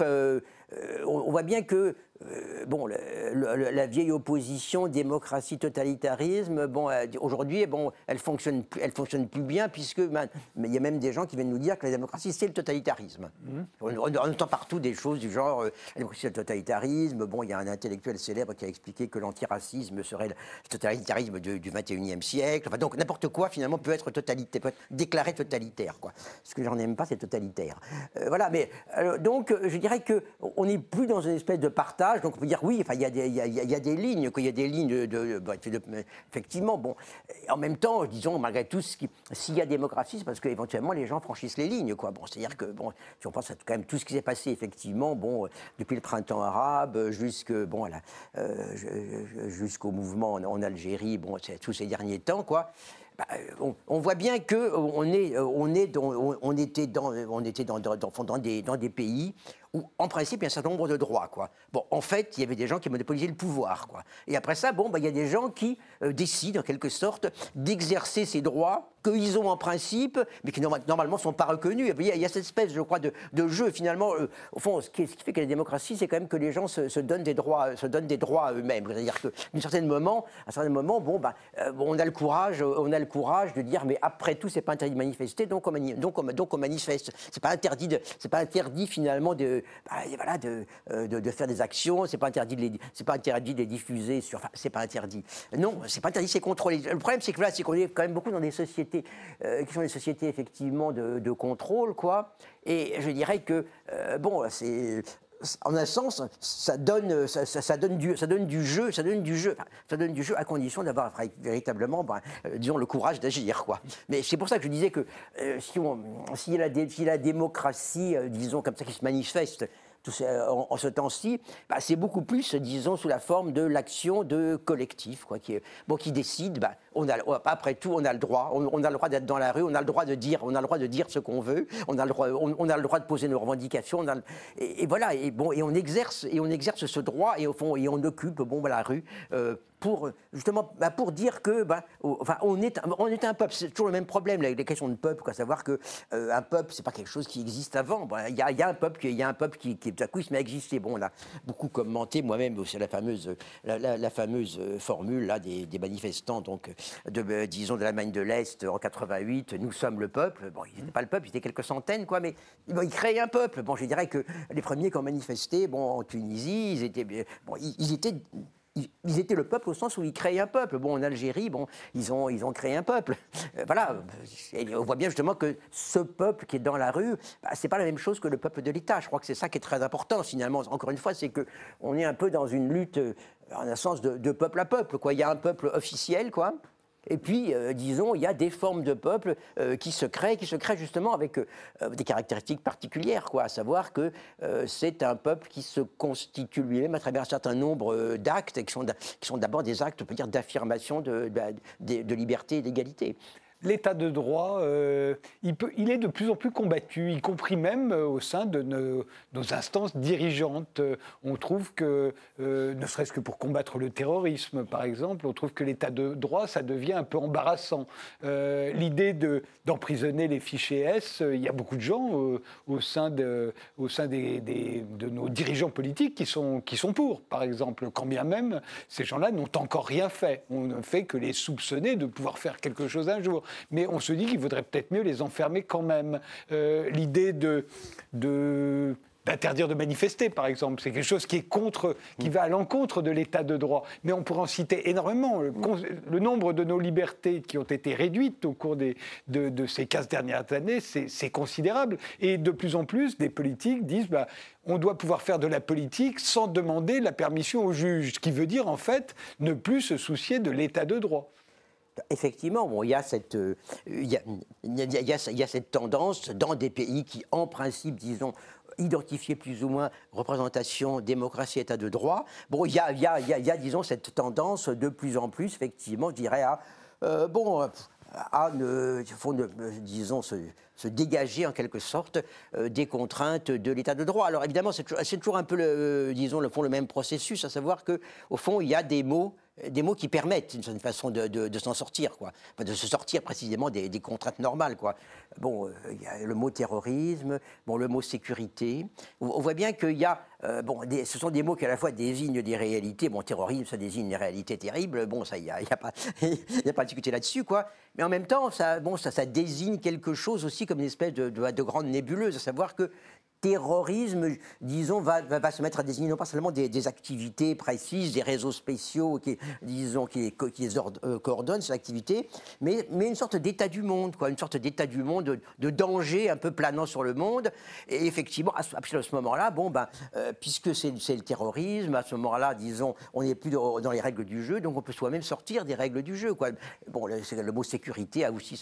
euh, on voit bien que euh, bon, la vieille opposition démocratie-totalitarisme, bon, aujourd'hui, bon, elle fonctionne, elle fonctionne plus bien puisque ben, il y a même des gens qui viennent nous dire que la démocratie c'est le totalitarisme. Mmh. On, entend partout des choses du genre euh, la démocratie c'est le totalitarisme. Bon, il y a un intellectuel célèbre qui a expliqué que l'antiracisme serait le totalitarisme du, 21e siècle. Enfin, donc n'importe quoi finalement peut être peut être déclaré totalitaire. Quoi. Ce que j'en aime pas, c'est totalitaire. Euh, voilà, mais donc je dirais que on n'est plus dans une espèce de partage. Donc on peut dire oui, enfin il y, il, y a, des lignes, qu'il y a des lignes de, effectivement. Bon, en même temps, disons malgré tout, s'il y a démocratie, c'est parce qu'éventuellement les gens franchissent les lignes, quoi. Bon, c'est-à-dire que bon, si on pense à quand même tout ce qui s'est passé effectivement, bon, depuis le printemps arabe jusque bon, jusqu'au mouvement en, Algérie, bon, tous ces derniers temps, quoi. Bah, on, voit bien que on est, on est on, était dans, on était dans, dans, des, dans des pays où, en principe, il y a un certain nombre de droits. Quoi. Bon, en fait, il y avait des gens qui monopolisaient le pouvoir. Quoi. Et après ça, bon, bah, il y a des gens qui euh, décident, en quelque sorte, d'exercer ces droits qu'ils ont en principe, mais qui normalement ne sont pas reconnus. Il y, a, cette espèce, je crois, de, jeu, finalement. Euh, au fond, ce qui, fait que la démocratie, c'est quand même que les gens se, donnent des droits, se donnent des droits à eux-mêmes. C'est-à-dire qu'à un certain moment, à un certain moment, bon, bah, euh, on a le courage, on a le courage de dire, mais après tout, c'est pas interdit de manifester, donc on, manifeste. C'est pas pas interdit finalement de, bah, voilà, euh, de, de, faire des actions. C'est pas interdit de les, c'est pas interdit de les diffuser sur. Enfin, c'est pas interdit. Non, c'est pas interdit, c'est contrôlé. Le problème, c'est que là, c'est qu'on est quand même beaucoup dans des sociétés euh, qui sont des sociétés effectivement de, de, contrôle, quoi. Et je dirais que euh, bon, c'est en un sens, ça donne, ça, donne, du, ça donne du jeu, ça donne du jeu, ça donne du jeu à condition d'avoir véritablement, ben, disons, le courage d'agir, quoi. Mais c'est pour ça que je disais que si, on, si, la, si, la, démocratie, disons comme ça, qui se manifeste, en, ce temps-ci, bah, c'est beaucoup plus, disons, sous la forme de l'action de collectif, quoi, qui, décide, bah, a, après tout, on a le droit, on, a le droit d'être dans la rue, on a le droit de dire, on a le droit de dire ce qu'on veut, on a le droit, on, a le droit de poser nos revendications, et, voilà, et on exerce, et on exerce ce droit, et au fond, et on occupe, bon, la rue. Euh, pour justement bah, pour dire que bah, enfin, on, est, on est un peuple. C'est toujours le même problème, les, les questions de peuple, quoi, savoir que euh, un peuple, c'est pas quelque chose qui existe avant. Il y, a un peuple, il y a un peuple qui, qui tout à coup se met à exister. Bon, on a beaucoup commenté moi-même aussi la fameuse, la, fameuse euh, formule là des, manifestants, donc de, euh, disons de l'Allemagne de l'Est en 88. Nous sommes le peuple. Bon, ils n'étaient pas le peuple, ils étaient quelques centaines, quoi, mais bon, ils créaient un peuple. Bon, je dirais que les premiers qui ont manifesté, bon, en Tunisie, ils étaient, bon, ils étaient ils étaient le peuple au sens où ils créaient un peuple. Bon, en Algérie, bon, ils ont, ils ont créé un peuple. Euh, voilà. on voit bien justement que ce peuple qui est dans la rue, bah, c'est pas la même chose que le peuple de l'État. Je crois que c'est ça qui est très important, finalement. Encore une fois, c'est que on est un peu dans une lutte, euh, en un sens de, de peuple à peuple. Quoi. Il y a un peuple officiel, quoi, et puis, euh, disons, il y a des formes de peuple euh, qui se créent, qui se créent justement avec euh, des caractéristiques particulières, quoi. À savoir que c'est un peuple qui se constitue lui-même à travers un certain nombre d'actes qui sont, d'abord des actes, on peut dire, d'affirmation de liberté et d'égalité l'état de droit, euh, il, est de plus en plus combattu, y compris même euh, au sein de nos, instances dirigeantes. Euh, on trouve que, ne serait-ce que pour combattre le terrorisme, par exemple, on trouve que l'état de droit, ça devient un peu embarrassant. L'idée d'emprisonner les fichiers S, il y a beaucoup de gens au sein, de, des, de nos dirigeants politiques qui sont pour, par exemple, quand bien même ces gens-là n'ont encore rien fait. On ne fait que les soupçonner de pouvoir faire quelque chose un jour mais on se dit qu'il vaudrait peut-être mieux les enfermer quand même. Euh, l'idée de, d'interdire de manifester, par exemple. C'est quelque chose qui est contre, qui va à l'encontre de l'état de droit. Mais on pourrait en citer énormément. Le, nombre de nos libertés qui ont été réduites au cours des, de, ces 15 dernières années, c'est considérable. Et de plus en plus, des politiques disent, bah, on doit pouvoir faire de la politique sans demander la permission au juge, ce qui veut dire en fait ne plus se soucier de l'état de droit effectivement, bon, il, y a cette, cette tendance dans des pays qui, en principe, disons, identifier plus ou moins représentation, démocratie, état de droit. Bon, il y a, y, a, y a, disons, cette tendance de plus en plus, effectivement, je dirais, à, euh, bon, à ne, disons, se, dégager en quelque sorte euh, des contraintes de l'état de droit. Alors évidemment, c'est toujours, un peu, le, disons, le le même processus, à savoir qu'au fond, il y a des mots des mots qui permettent une certaine façon de, s'en sortir, quoi. de se sortir précisément des, contraintes normales, quoi. Bon, euh, il y a le mot terrorisme, bon, le mot sécurité. On, voit bien qu'il y a, euh, bon, ce sont des mots qui à la fois désignent des réalités. Bon, terrorisme, ça désigne des réalités terribles. Bon, ça, il n'y a, a, pas, a pas à discuter là-dessus, quoi. Mais en même temps, ça, bon, ça, désigne quelque chose aussi comme une espèce de grande nébuleuse, à savoir que terrorisme, disons, va, se mettre à désigner non pas seulement des, activités précises, des réseaux spéciaux qui, disons, qui, les euh, coordonnent, ces activités, mais, une sorte d'état du monde, quoi, une sorte d'état du monde, de, danger un peu planant sur le monde. Et effectivement, à ce, moment-là, bon, ben, euh, puisque c'est le terrorisme, à ce moment-là, disons, on n'est plus dans les règles du jeu, donc on peut soi-même sortir des règles du jeu. Quoi. Bon, le, mot sécurité a aussi,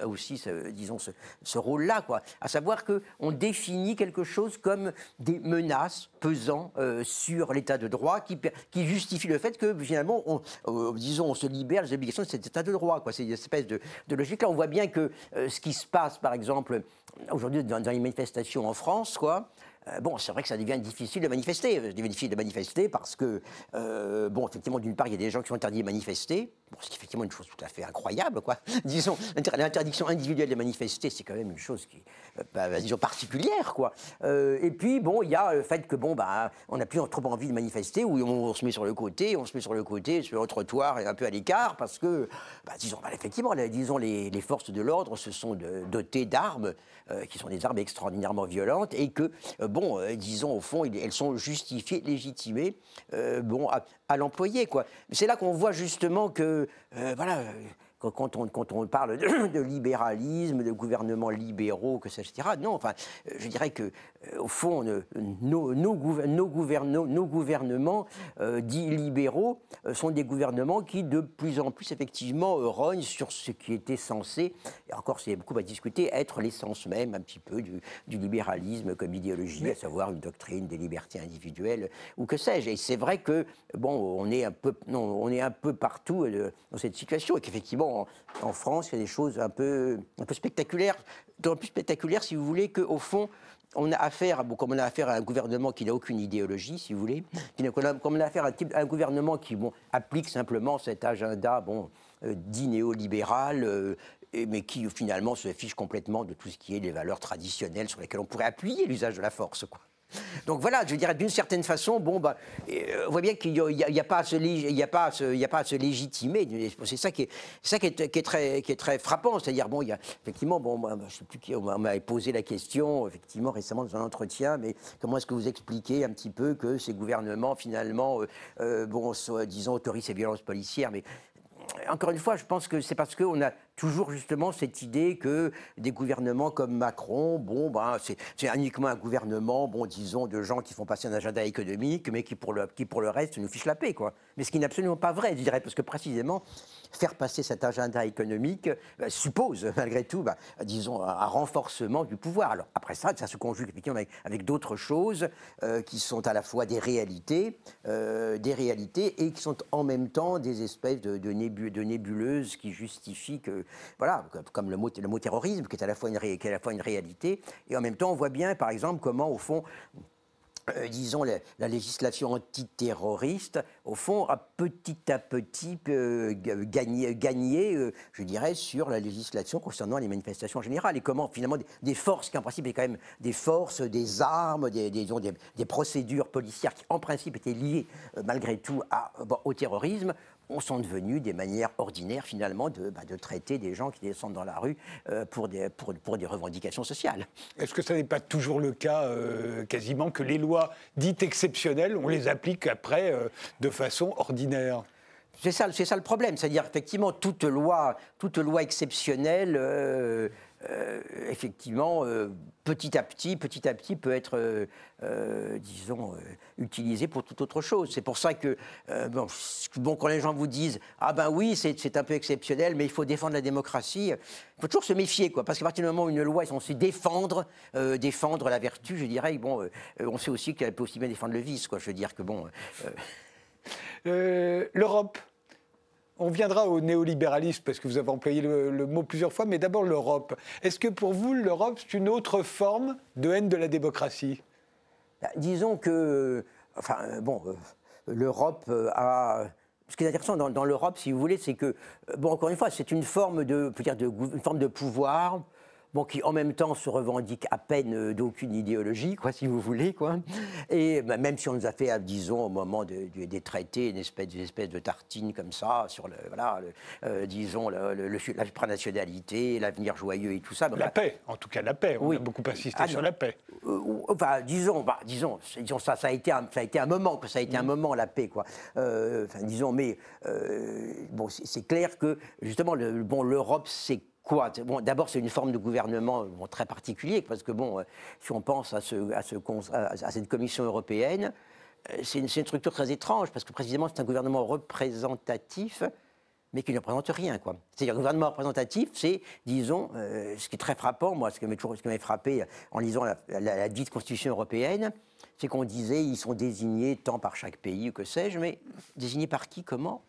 a aussi disons, ce, ce rôle-là, quoi. À savoir qu'on définit quelque chose comme des menaces pesant euh, sur l'état de droit qui, qui justifient le fait que finalement, on, euh, disons, on se libère des obligations de cet état de droit. C'est une espèce de, logique. Là, on voit bien que euh, ce qui se passe, par exemple, aujourd'hui dans, les manifestations en France, quoi, bon, c'est vrai que ça devient difficile de manifester. Difficile de manifester parce que, bon, effectivement, d'une part, il y a des gens qui sont interdits de manifester. Bon, c'est effectivement une chose tout à fait incroyable, quoi. Disons, l'interdiction individuelle de manifester, c'est quand même une chose qui, euh, bah, disons, particulière, quoi. et puis, bon, il y a le fait que, bon, bah, on n'a plus trop envie de manifester, où on, se met sur le côté, on se met sur le côté, sur le trottoir et un peu à l'écart, parce que, bah, disons, bah, effectivement, disons, les, forces de l'ordre se sont dotées d'armes, qui sont des armes extraordinairement violentes, et que, bon, euh, disons, au fond, elles sont justifiées, légitimées, euh, bon, à, l'employé, quoi. C'est là qu'on voit justement que, euh, voilà quand on, quand on parle de, libéralisme, de gouvernements libéraux, que ça, etc. Non, enfin, je dirais que euh, au fond, nos, nos, gouvernements euh, dits libéraux euh, sont des gouvernements qui, de plus en plus, effectivement, rognent sur ce qui était censé, et encore, c'est beaucoup à discuter, être l'essence même, un petit peu, du, libéralisme comme idéologie, à savoir une doctrine des libertés individuelles, ou que sais-je. Et c'est vrai que, bon, on est un peu, non, on est un peu partout dans cette situation, et qu'effectivement, en, France, il y a des choses un peu, un peu spectaculaires, d'autant plus spectaculaires, si vous voulez, qu'au fond, on a affaire, bon, comme on a affaire à un gouvernement qui n'a aucune idéologie, si vous voulez, comme on a affaire à un, gouvernement qui bon, applique simplement cet agenda bon, euh, dit néolibéral, euh, mais qui finalement se fiche complètement de tout ce qui est les valeurs traditionnelles sur lesquelles on pourrait appuyer l'usage de la force. Donc voilà, je dirais d'une certaine façon, bon, bah, euh, on voit bien qu'il n'y a, pas à se, a a pas à se légitimer. C'est ça qui est, ça qui est, très, qui est très frappant. C'est-à-dire, bon, effectivement, bon, moi, je sais plus qui, on m'avait posé la question, effectivement, récemment dans un entretien, mais comment est-ce que vous expliquez un petit peu que ces gouvernements, finalement, euh, euh, bon, disons, autorisent ces violences policières, mais encore une fois, je pense que c'est parce qu'on a toujours justement cette idée que des gouvernements comme Macron, bon, ben, c'est uniquement un gouvernement, bon, disons, de gens qui font passer un agenda économique, mais qui pour le, qui pour le reste nous fichent la paix, quoi. Mais ce qui n'est absolument pas vrai, je dirais, parce que précisément, faire passer cet agenda économique euh, suppose, malgré tout, bah, disons, un, renforcement du pouvoir. Alors, après ça, ça se conjugue effectivement avec, d'autres choses euh, qui sont à la fois des réalités, euh, des réalités et qui sont en même temps des espèces de nébuleuses qui justifient que, voilà, comme le mot, le mot terrorisme, qui est, à la fois une, qui est à la fois une réalité, et en même temps, on voit bien, par exemple, comment, au fond, euh, disons, la, législation antiterroriste, au fond, a petit à petit euh, gagné, euh, je dirais, sur la législation concernant les manifestations générales. Et comment, finalement, des, forces qui, en principe, étaient quand même des forces, des armes, des, des, des procédures policières qui, en principe, étaient liées, malgré tout, à, au terrorisme, sont devenus des manières ordinaires finalement de, bah, de traiter des gens qui descendent dans la rue euh, pour, des, pour, pour, des revendications sociales. Est-ce que ce n'est pas toujours le cas euh, quasiment que les lois dites exceptionnelles, on les applique après euh, de façon ordinaire? C'est ça, c'est ça le problème, c'est-à-dire effectivement toute loi, toute loi exceptionnelle euh, effectivement, euh, petit à petit, petit à petit, peut être, euh, disons, utilisé pour toute autre chose. C'est pour ça que, bon, quand les gens vous disent Ah ben oui, c'est un peu exceptionnel, mais il faut défendre la démocratie, il faut toujours se méfier, quoi, parce qu'à partir du moment où une loi est censée défendre, défendre la vertu, je dirais, bon, on sait aussi qu'elle peut aussi bien défendre le vice, quoi. Je veux dire que, bon. L'Europe on viendra au néolibéralisme parce que vous avez employé le, mot plusieurs fois, mais d'abord l'Europe. Est-ce que pour vous, l'Europe, c'est une autre forme de haine de la démocratie? Bah, Disons que, enfin, euh, bon, euh, l'Europe euh, a. Ce qui est intéressant dans, l'Europe, si vous voulez, c'est que, bon, encore une fois, c'est une forme de, dire, de, une forme de pouvoir bon, qui en même temps se revendique à peine euh, d'aucune idéologie, quoi, si vous voulez, quoi. Et bah, même si on nous a fait, disons, au moment des traités, une espèce, de tartine comme ça sur le, voilà, euh, disons, le, le, la supranationalité, l'avenir joyeux et tout ça. la paix, en tout cas la paix. On a beaucoup insisté ah, sur la paix. Euh, enfin, disons, bah, disons, disons ça, ça a été un, ça a été un moment, que ça a été un mm. moment la paix, quoi. Euh, disons, mais euh, bon, c'est clair que justement, le, bon, l'Europe, c'est D'abord, c'est une forme de gouvernement très particulier, parce que bon, si on pense à, ce, à, ce, à cette Commission européenne, c'est une, structure très étrange, parce que précisément, c'est un gouvernement représentatif mais qui ne représente rien. C'est-à-dire, gouvernement représentatif, c'est, disons, euh, ce qui est très frappant, moi, ce qui m'avait frappé en lisant la, la, dite Constitution européenne, c'est qu'on disait ils sont désignés tant par chaque pays, que sais-je, mais désignés par qui, comment?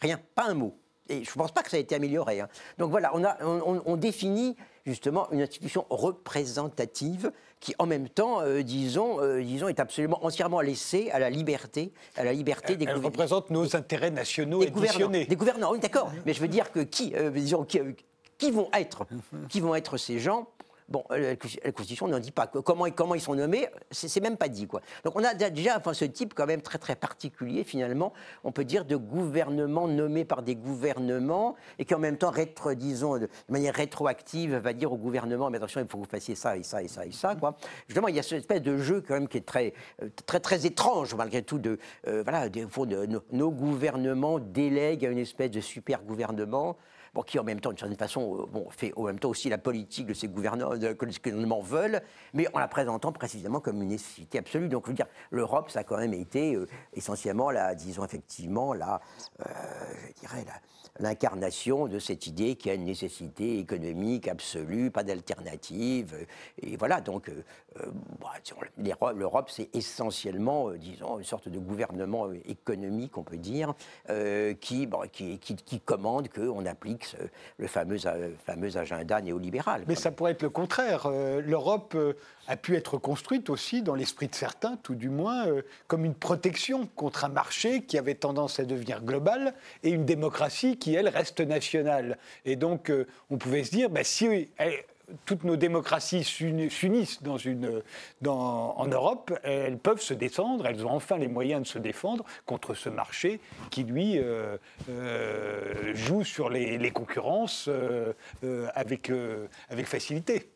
Rien, pas un mot. Et je ne pense pas que ça ait été amélioré. Hein. Donc voilà, on, a, on, définit justement une institution représentative qui, en même temps, euh, disons, euh, disons, est absolument entièrement laissée à la liberté, à la liberté des Elle représente nos intérêts nationaux des et Des gouvernants, oui, d'accord. Mais je veux dire que qui, euh, disons, qui, qui, vont être, qui vont être ces gens Bon, euh, la Constitution n'en dit pas. Comment, ils sont nommés, c'est même pas dit. Quoi. Donc on a déjà ce type quand même très très particulier, finalement, on peut dire, de gouvernement nommé par des gouvernements et qui en même temps, disons, de manière rétroactive, va dire au gouvernement, mais attention, il faut que vous fassiez ça et ça et ça et ça. Quoi. Justement, il y a cette espèce de jeu quand même qui est très euh, très, très étrange, malgré tout, euh, voilà, nos gouvernements délèguent à une espèce de super gouvernement bon, qui en même temps, d'une certaine façon, euh, bon, fait en même temps aussi la politique de ces gouvernements, que les gouvernements veulent, mais en la présentant précisément comme une nécessité absolue. Donc, je veux dire, l'Europe, ça a quand même été euh, essentiellement, la, disons effectivement, la, euh, je dirais, l'incarnation de cette idée qu'il y a une nécessité économique absolue, pas d'alternative. Et voilà, donc l'Europe, c'est essentiellement, euh, disons, une sorte de gouvernement économique, on peut dire, qui, qui, qui, commande qu'on applique le fameux, agenda néolibéral. Mais ça pourrait être le contraire. L'Europe a pu être construite aussi, dans l'esprit de certains, tout du moins, comme une protection contre un marché qui avait tendance à devenir global et une démocratie qui, elle, reste nationale. Et donc, euh, on pouvait se dire, bah, si toutes nos démocraties s'unissent en Europe, elles peuvent se défendre, elles ont enfin les moyens de se défendre contre ce marché qui, lui, euh, euh, joue sur les, concurrences avec, avec facilité.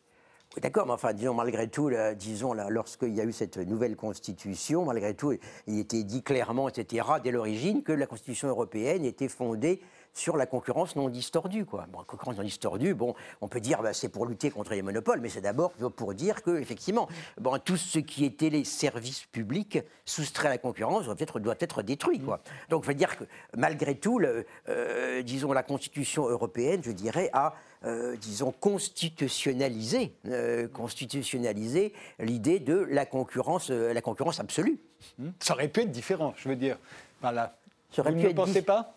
D'accord, mais enfin, disons, malgré tout, disons, lorsqu'il y a eu cette nouvelle constitution, malgré tout, il était dit clairement, etc., dès l'origine, que la constitution européenne était fondée sur la concurrence non distordue. Quoi. Bon, concurrence non distordue, bon, on peut dire bah, c'est pour lutter contre les monopoles, mais c'est d'abord pour dire que effectivement, bon, tout ce qui était les services publics soustraits à la concurrence doit être, doit être détruit. Quoi. Donc, je veux dire que malgré tout, le, euh, disons, la Constitution européenne, je dirais, a euh, disons, constitutionnalisé, euh, constitutionnaliser l'idée de la concurrence, la concurrence absolue. Ça aurait pu être différent, je veux dire. Voilà. Vous ne pensez pas?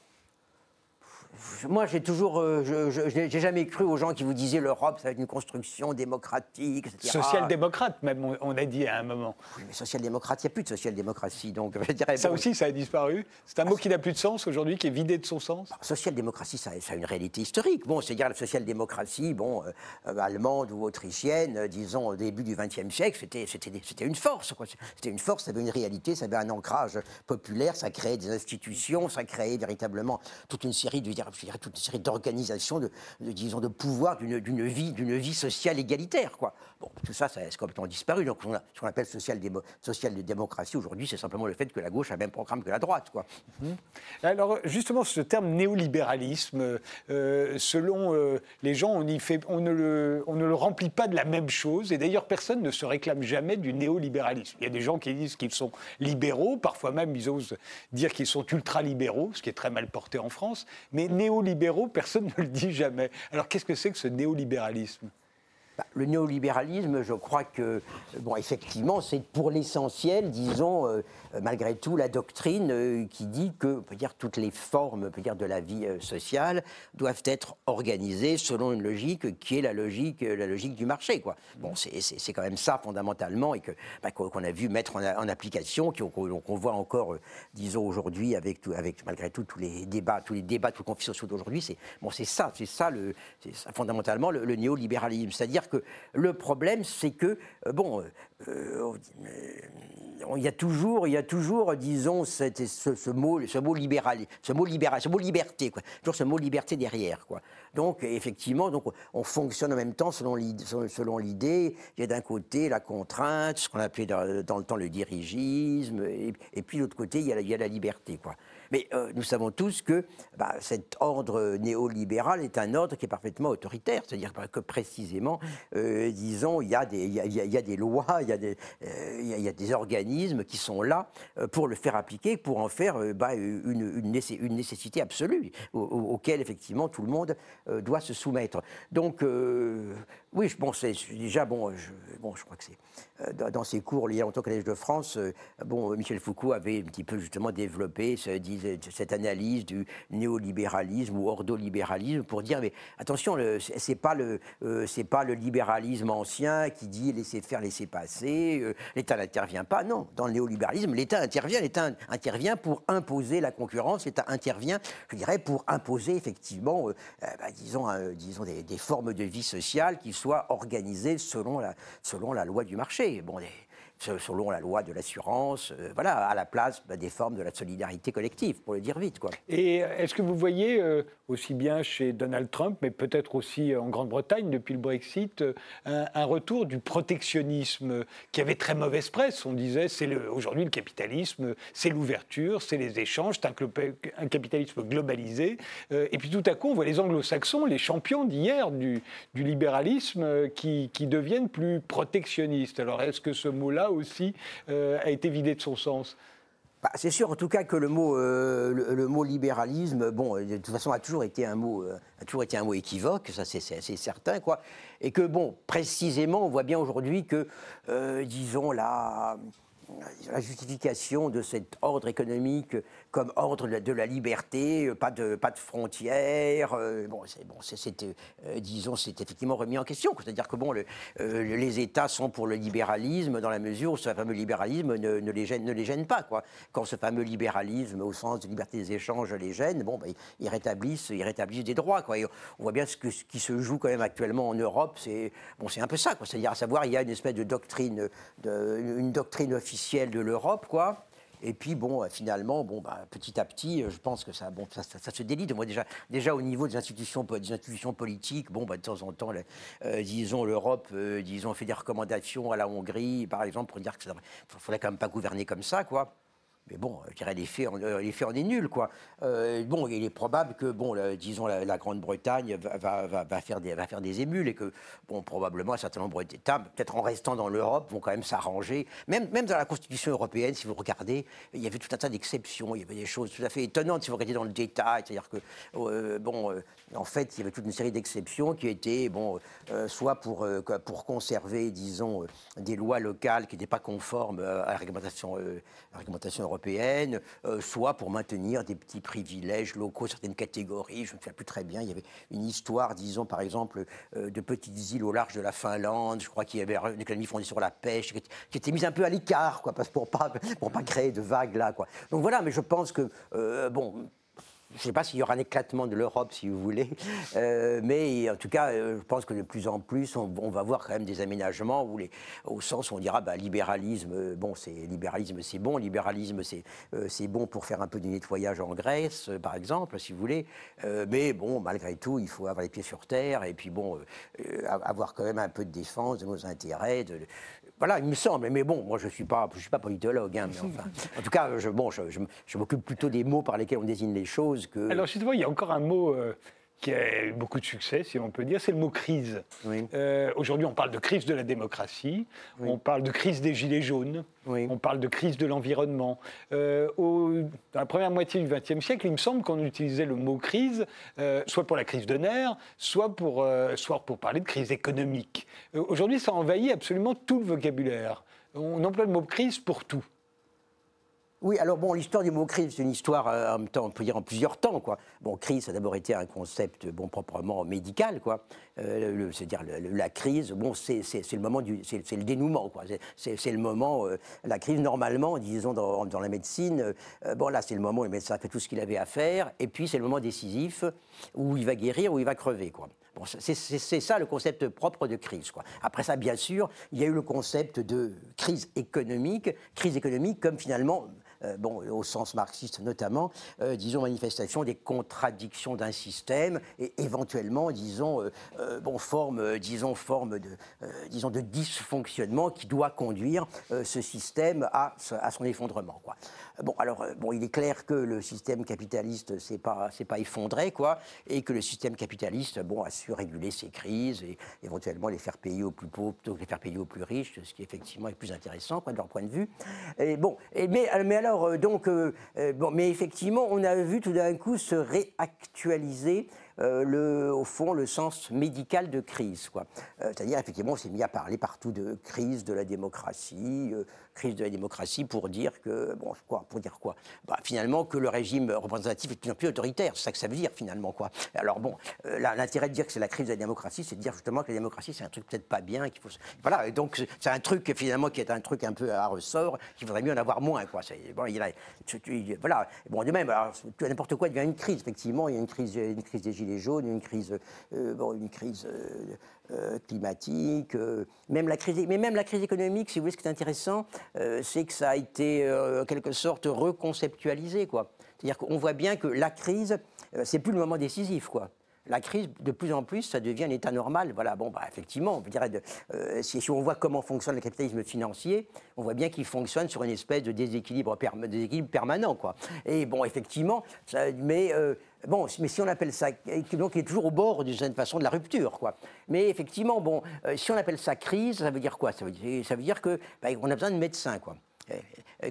Moi, j'ai toujours, euh, je n'ai jamais cru aux gens qui vous disaient l'Europe, ça va être une construction démocratique, etc. Social-démocrate, même, on a dit à un moment. Oui, mais social-démocrate, il n'y a plus de social-démocratie. Donc, je dirais, ça aussi, ça a disparu. C'est un mot qui n'a plus de sens aujourd'hui, qui est vidé de son sens. Bah, social-démocratie, ça, ça, a une réalité historique. Bon, c'est-à-dire la social-démocratie, bon, euh, allemande ou autrichienne, euh, disons au début du XXe siècle, c'était, c'était, une force. C'était une force, ça avait une réalité, ça avait un ancrage populaire, ça créait des institutions, ça créait véritablement toute une série de je dirais, toute une série d'organisations, de, disons, de pouvoir d'une vie, vie sociale égalitaire, quoi. Bon, tout ça, ça a complètement disparu. Donc, on ce qu'on appelle social, démo, social de démocratie aujourd'hui, c'est simplement le fait que la gauche a le même programme que la droite, quoi. Mhm. Alors, justement, ce terme néolibéralisme, euh, selon euh, les gens, on, ne le, on ne le remplit pas de la même chose. Et d'ailleurs, personne ne se réclame jamais du néolibéralisme. Il y a des gens qui disent qu'ils sont libéraux, parfois même ils osent dire qu'ils sont ultra-libéraux, ce qui est très mal porté en France. Mais néolibéraux, personne ne le dit jamais. Alors qu'est-ce que c'est que ce néolibéralisme? Bah, le néolibéralisme, je crois que, bon, effectivement, c'est pour l'essentiel, disons, euh, malgré tout, la doctrine euh, qui dit que, on peut dire, toutes les formes, on peut dire, de la vie euh, sociale doivent être organisées selon une logique qui est la logique, la logique du marché, quoi. Bon, c'est quand même ça fondamentalement et que bah, qu'on a vu mettre en, application, qu'on voit encore, disons, aujourd'hui avec, avec malgré tout tous les débats, tous les débats, tous les conflits sociaux d'aujourd'hui. C'est bon, ça, c'est ça le, fondamentalement le, le néolibéralisme, c'est-à-dire que le problème, c'est que, bon, il y a toujours, il y a toujours, disons, ce, mot, ce mot libéral, ce mot libéral, ce mot liberté, quoi. Toujours ce mot liberté derrière, quoi. Donc, effectivement, donc, on fonctionne en même temps selon l'idée. Il y a d'un côté la contrainte, ce qu'on appelait dans, dans, le temps le dirigisme, et, puis de l'autre côté, il y, a, il y a la liberté, quoi. Mais euh, nous savons tous que bah, cet ordre néolibéral est un ordre qui est parfaitement autoritaire, c'est-à-dire que précisément, euh, disons, il y, a des, lois, il y a des, euh, organismes qui sont là pour le faire appliquer, pour en faire bah, une, une, nécessité absolue auquel effectivement tout le monde doit se soumettre. Donc, oui, je pensais déjà, bon, je, bon, je crois que c'est dans ses cours longtemps au Collège de France, bon, Michel Foucault avait un petit peu justement développé, cette analyse du néolibéralisme ou ordolibéralisme pour dire mais attention, c'est pas le euh, c'est pas le libéralisme ancien qui dit laissez faire, laissez passer, euh, l'État n'intervient pas. Non, dans le néolibéralisme, l'État intervient, l'État intervient pour imposer la concurrence, l'État intervient, je dirais, pour imposer effectivement, euh, bah, disons, disons des, formes de vie sociale qui selon la selon la loi du marché. Bon, selon la loi de l'assurance, euh, voilà, à la place bah, des formes de la solidarité collective, pour le dire vite. Quoi. Et est-ce que vous voyez, euh, aussi bien chez Donald Trump, mais peut-être aussi en Grande-Bretagne depuis le Brexit, euh, un, retour du protectionnisme qui avait très mauvaise presse? On disait, c'est aujourd'hui le capitalisme, c'est l'ouverture, c'est les échanges, c'est un, capitalisme globalisé. et puis tout à coup, on voit les anglo-saxons, les champions d'hier du, libéralisme, qui deviennent plus protectionnistes. Alors est-ce que ce mot-là aussi euh, a été vidé de son sens bah, c'est sûr, en tout cas, que le mot, euh, le, mot libéralisme, bon, de toute façon, a toujours été un mot, euh, a toujours été un mot équivoque, ça c'est certain, quoi. Et que, bon, précisément, on voit bien aujourd'hui que, disons, la, la justification de cet ordre économique comme ordre de la, liberté, euh, pas de, pas de frontières. Euh, bon, c'est, bon, euh, disons, c'est effectivement remis en question. C'est-à-dire que bon, le, les États sont pour le libéralisme dans la mesure où ce fameux libéralisme ne, les, gêne, ne les gêne pas. Quoi. Quand ce fameux libéralisme, au sens de liberté des échanges, les gêne, bon, ben, ils, rétablissent, ils rétablissent des droits. Quoi. on voit bien ce qui se joue quand même actuellement en Europe, c'est, bon, c'est un peu ça. Quoi. C'est-à-dire, à savoir, il y a une espèce de doctrine, de, une doctrine officielle de l'Europe, quoi et puis, bon, euh, finalement, bon, bah, petit à petit, euh, je pense que ça, bon, ça, se délite. Moi, déjà, déjà, au niveau des institutions, des institutions politiques, bon, bah, de temps en temps, euh, disons, l'Europe, disons, fait des recommandations à la Hongrie, par exemple, pour dire qu'il ne faudrait quand même pas gouverner comme ça, quoi. Mais bon, je dirais l'effet en, euh, en est nul, quoi. Euh, bon, il est probable que, bon, disons, la, Grande-Bretagne va, faire des, émules et que, bon, probablement un certain nombre d'États, peut-être en restant dans l'Europe, vont quand même s'arranger. Même, dans la Constitution européenne, si vous regardez, il y avait tout un tas d'exceptions, il y avait des choses tout à fait étonnantes si vous regardez dans le détail. C'est-à-dire que, euh, bon, en fait, il y avait toute une série d'exceptions qui étaient, bon, soit pour, conserver, disons, des lois locales qui n'étaient pas conformes la à la réglementation européenne euh, soit pour maintenir des petits privilèges locaux, certaines catégories. Je ne me souviens plus très bien. Il y avait une histoire, disons par exemple, euh, de petites îles au large de la Finlande. Je crois qu'il y avait une économie fondée sur la pêche qui était mise un peu à l'écart, quoi, pour pas pour pas créer de vagues là, quoi. Donc voilà. Mais je pense que euh, bon je ne sais pas s'il y aura un éclatement de l'Europe, si vous voulez, euh, mais en tout cas, euh, je pense que de plus en plus, on, va voir quand même des aménagements au sens où on dira, bah, libéralisme, euh, bon, c'est libéralisme, c'est bon, libéralisme, c'est bon pour faire un peu du nettoyage en Grèce, par exemple, si vous voulez, mais bon, malgré tout, il faut avoir les pieds sur terre et puis bon, avoir quand même un peu de défense de nos intérêts, voilà, il me semble. Mais bon, moi, je ne suis, pas, je suis pas politologue. Hein, mais enfin, en tout cas, je, bon, je, je, m'occupe plutôt des mots par lesquels on désigne les choses que. Alors, justement, il y a encore un mot. Euh, qui a eu beaucoup de succès, si on peut dire, c'est le mot crise. Euh, aujourd'hui, on parle de crise de la démocratie, on parle de crise des gilets jaunes, on parle de crise de l'environnement. Euh, dans la première moitié du XXe siècle, il me semble qu'on utilisait le mot crise, euh, soit pour la crise de nerfs, soit pour, soit pour parler de crise économique. aujourd'hui, ça envahit absolument tout le vocabulaire. On emploie le mot crise pour tout. Oui, alors bon, l'histoire du mot crise, c'est une histoire en même temps, on peut dire en plusieurs temps, quoi. Bon, crise, ça a d'abord été un concept, bon, proprement médical, quoi. C'est-à-dire la crise, bon, c'est le moment du, c'est le dénouement, quoi. C'est le moment, la crise normalement, disons dans, dans la médecine, bon là, c'est le moment où le médecin fait tout ce qu'il avait à faire, et puis c'est le moment décisif où il va guérir, où il va crever, quoi c'est ça le concept propre de crise. Quoi. Après ça, bien sûr, il y a eu le concept de crise économique, crise économique comme finalement euh, bon, au sens marxiste notamment, euh, disons, manifestation des contradictions d'un système et éventuellement, disons, euh, bon, forme, disons, forme de, disons, de dysfonctionnement qui doit conduire ce système à, à son effondrement. Quoi. Bon, alors, bon, il est clair que le système capitaliste s'est pas, pas effondré, quoi, et que le système capitaliste, bon, a su réguler ses crises et éventuellement les faire payer aux plus pauvres plutôt que les faire payer aux plus riches, ce qui effectivement est plus intéressant, quoi, de leur point de vue. Et bon, mais alors, alors, euh, donc, euh, euh, bon, mais effectivement, on a vu tout d'un coup se réactualiser le, au fond, le sens médical de crise. C'est-à-dire, effectivement, on s'est mis à parler partout de crise de la démocratie, crise de la démocratie pour dire que, bon, quoi, pour dire quoi? Bah, Finalement, que le régime représentatif est de plus en plus autoritaire. C'est ça que ça veut dire, finalement, quoi. Alors, bon, l'intérêt de dire que c'est la crise de la démocratie, c'est de dire justement que la démocratie, c'est un truc peut-être pas bien, qu'il faut... Voilà, et donc, c'est un truc, finalement, qui est un truc un peu à ressort, qu'il faudrait mieux en avoir moins, quoi. Bon, il a, voilà. Bon, de même, n'importe quoi devient une crise, effectivement. Il y a une crise, une crise des gilets jaunes, une crise, euh, bon, une crise euh, euh, climatique, même la crise, mais même la crise économique, si vous voulez, ce qui est intéressant, c'est que ça a été en quelque sorte reconceptualisé, quoi. C'est-à-dire qu'on voit bien que la crise, c'est plus le moment décisif, quoi la crise, de plus en plus, ça devient un état normal. Voilà, bon, bah, effectivement, on dirait de, si, on voit comment fonctionne le capitalisme financier, on voit bien qu'il fonctionne sur une espèce de déséquilibre, permanent, quoi. Et bon, effectivement, ça, mais Bon, mais si on appelle ça, donc il est toujours au bord d'une certaine façon de la rupture, quoi. Mais effectivement, bon, euh, si on appelle ça crise, ça veut dire quoi? Ça veut dire, ça que bah, on a besoin de médecins, quoi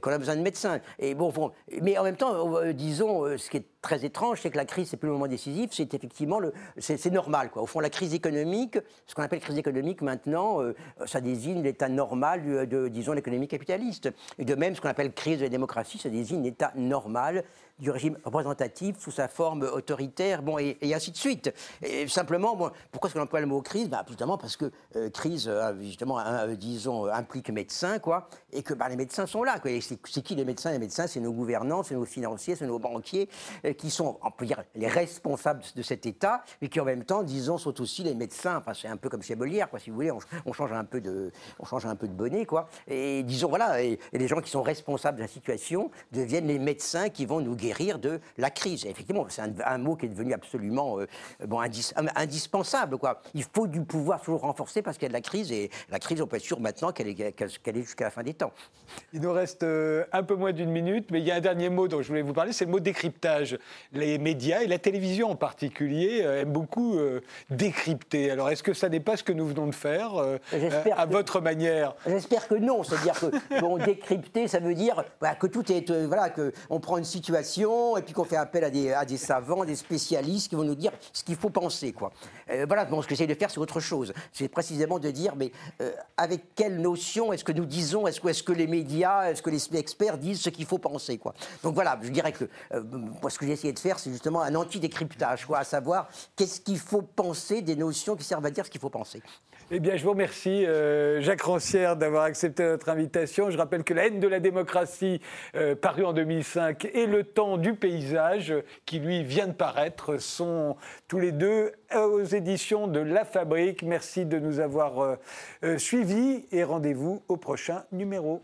qu'on a besoin de médecins. Et bon, mais en même temps, euh, disons, euh, ce qui est très étrange, c'est que la crise, c'est plus le moment décisif, c'est effectivement le, c'est, normal, quoi. Au fond, la crise économique, ce qu'on appelle crise économique maintenant, ça désigne l'état normal de, disons, l'économie capitaliste. Et de même, ce qu'on appelle crise de la démocratie, ça désigne l'état normal du régime représentatif sous sa forme autoritaire, bon, et, ainsi de suite. Et simplement, bon, pourquoi est-ce qu'on emploie le mot crise? Bah, Justement parce que euh, crise, euh, justement, euh, disons, implique médecins, quoi, et que bah, les médecins sont là. C'est qui les médecins? Les médecins, c'est nos gouvernants, c'est nos financiers, c'est nos banquiers, qui sont, on peut dire, les responsables de cet État, mais qui en même temps, disons, sont aussi les médecins. Enfin, c'est un peu comme chez Molière, quoi, si vous voulez, on, change un peu de, on change un peu de bonnet, quoi. Et disons, voilà, et les gens qui sont responsables de la situation deviennent les médecins qui vont nous guérir rire de la crise. effectivement, c'est un, mot qui est devenu absolument euh, bon, indispensable. Quoi. Il faut du pouvoir toujours renforcer parce qu'il y a de la crise et la crise, on peut être sûr maintenant qu'elle est, qu'elle, est jusqu'à la fin des temps. Il nous reste euh, un peu moins d'une minute, mais il y a un dernier mot dont je voulais vous parler, c'est le mot décryptage. Les médias et la télévision en particulier euh, aiment beaucoup décrypter. Alors est-ce que ça n'est pas ce que nous venons de faire à votre manière? J'espère que non. C'est-à-dire que bon, décrypter, ça veut dire bah, que tout est voilà que on prend une situation et puis qu'on fait appel à des, savants, des spécialistes qui vont nous dire ce qu'il faut penser. Quoi. Euh, voilà, ce que j'essaie de faire, c'est autre chose. C'est précisément de dire, mais euh, avec quelle notion est-ce que nous disons, est-ce que, les médias, est-ce que les experts disent ce qu'il faut penser quoi. Donc voilà, je dirais que euh, ce que j'ai essayé de faire, c'est justement un anti-décryptage, à savoir qu'est-ce qu'il faut penser des notions qui servent à dire ce qu'il faut penser. Eh bien, je vous remercie, Jacques Rancière, d'avoir accepté notre invitation. Je rappelle que La haine de la démocratie, paru en 2005, et Le temps du paysage qui lui vient de paraître sont tous les deux aux éditions de La Fabrique. Merci de nous avoir euh, euh, suivis et rendez-vous au prochain numéro.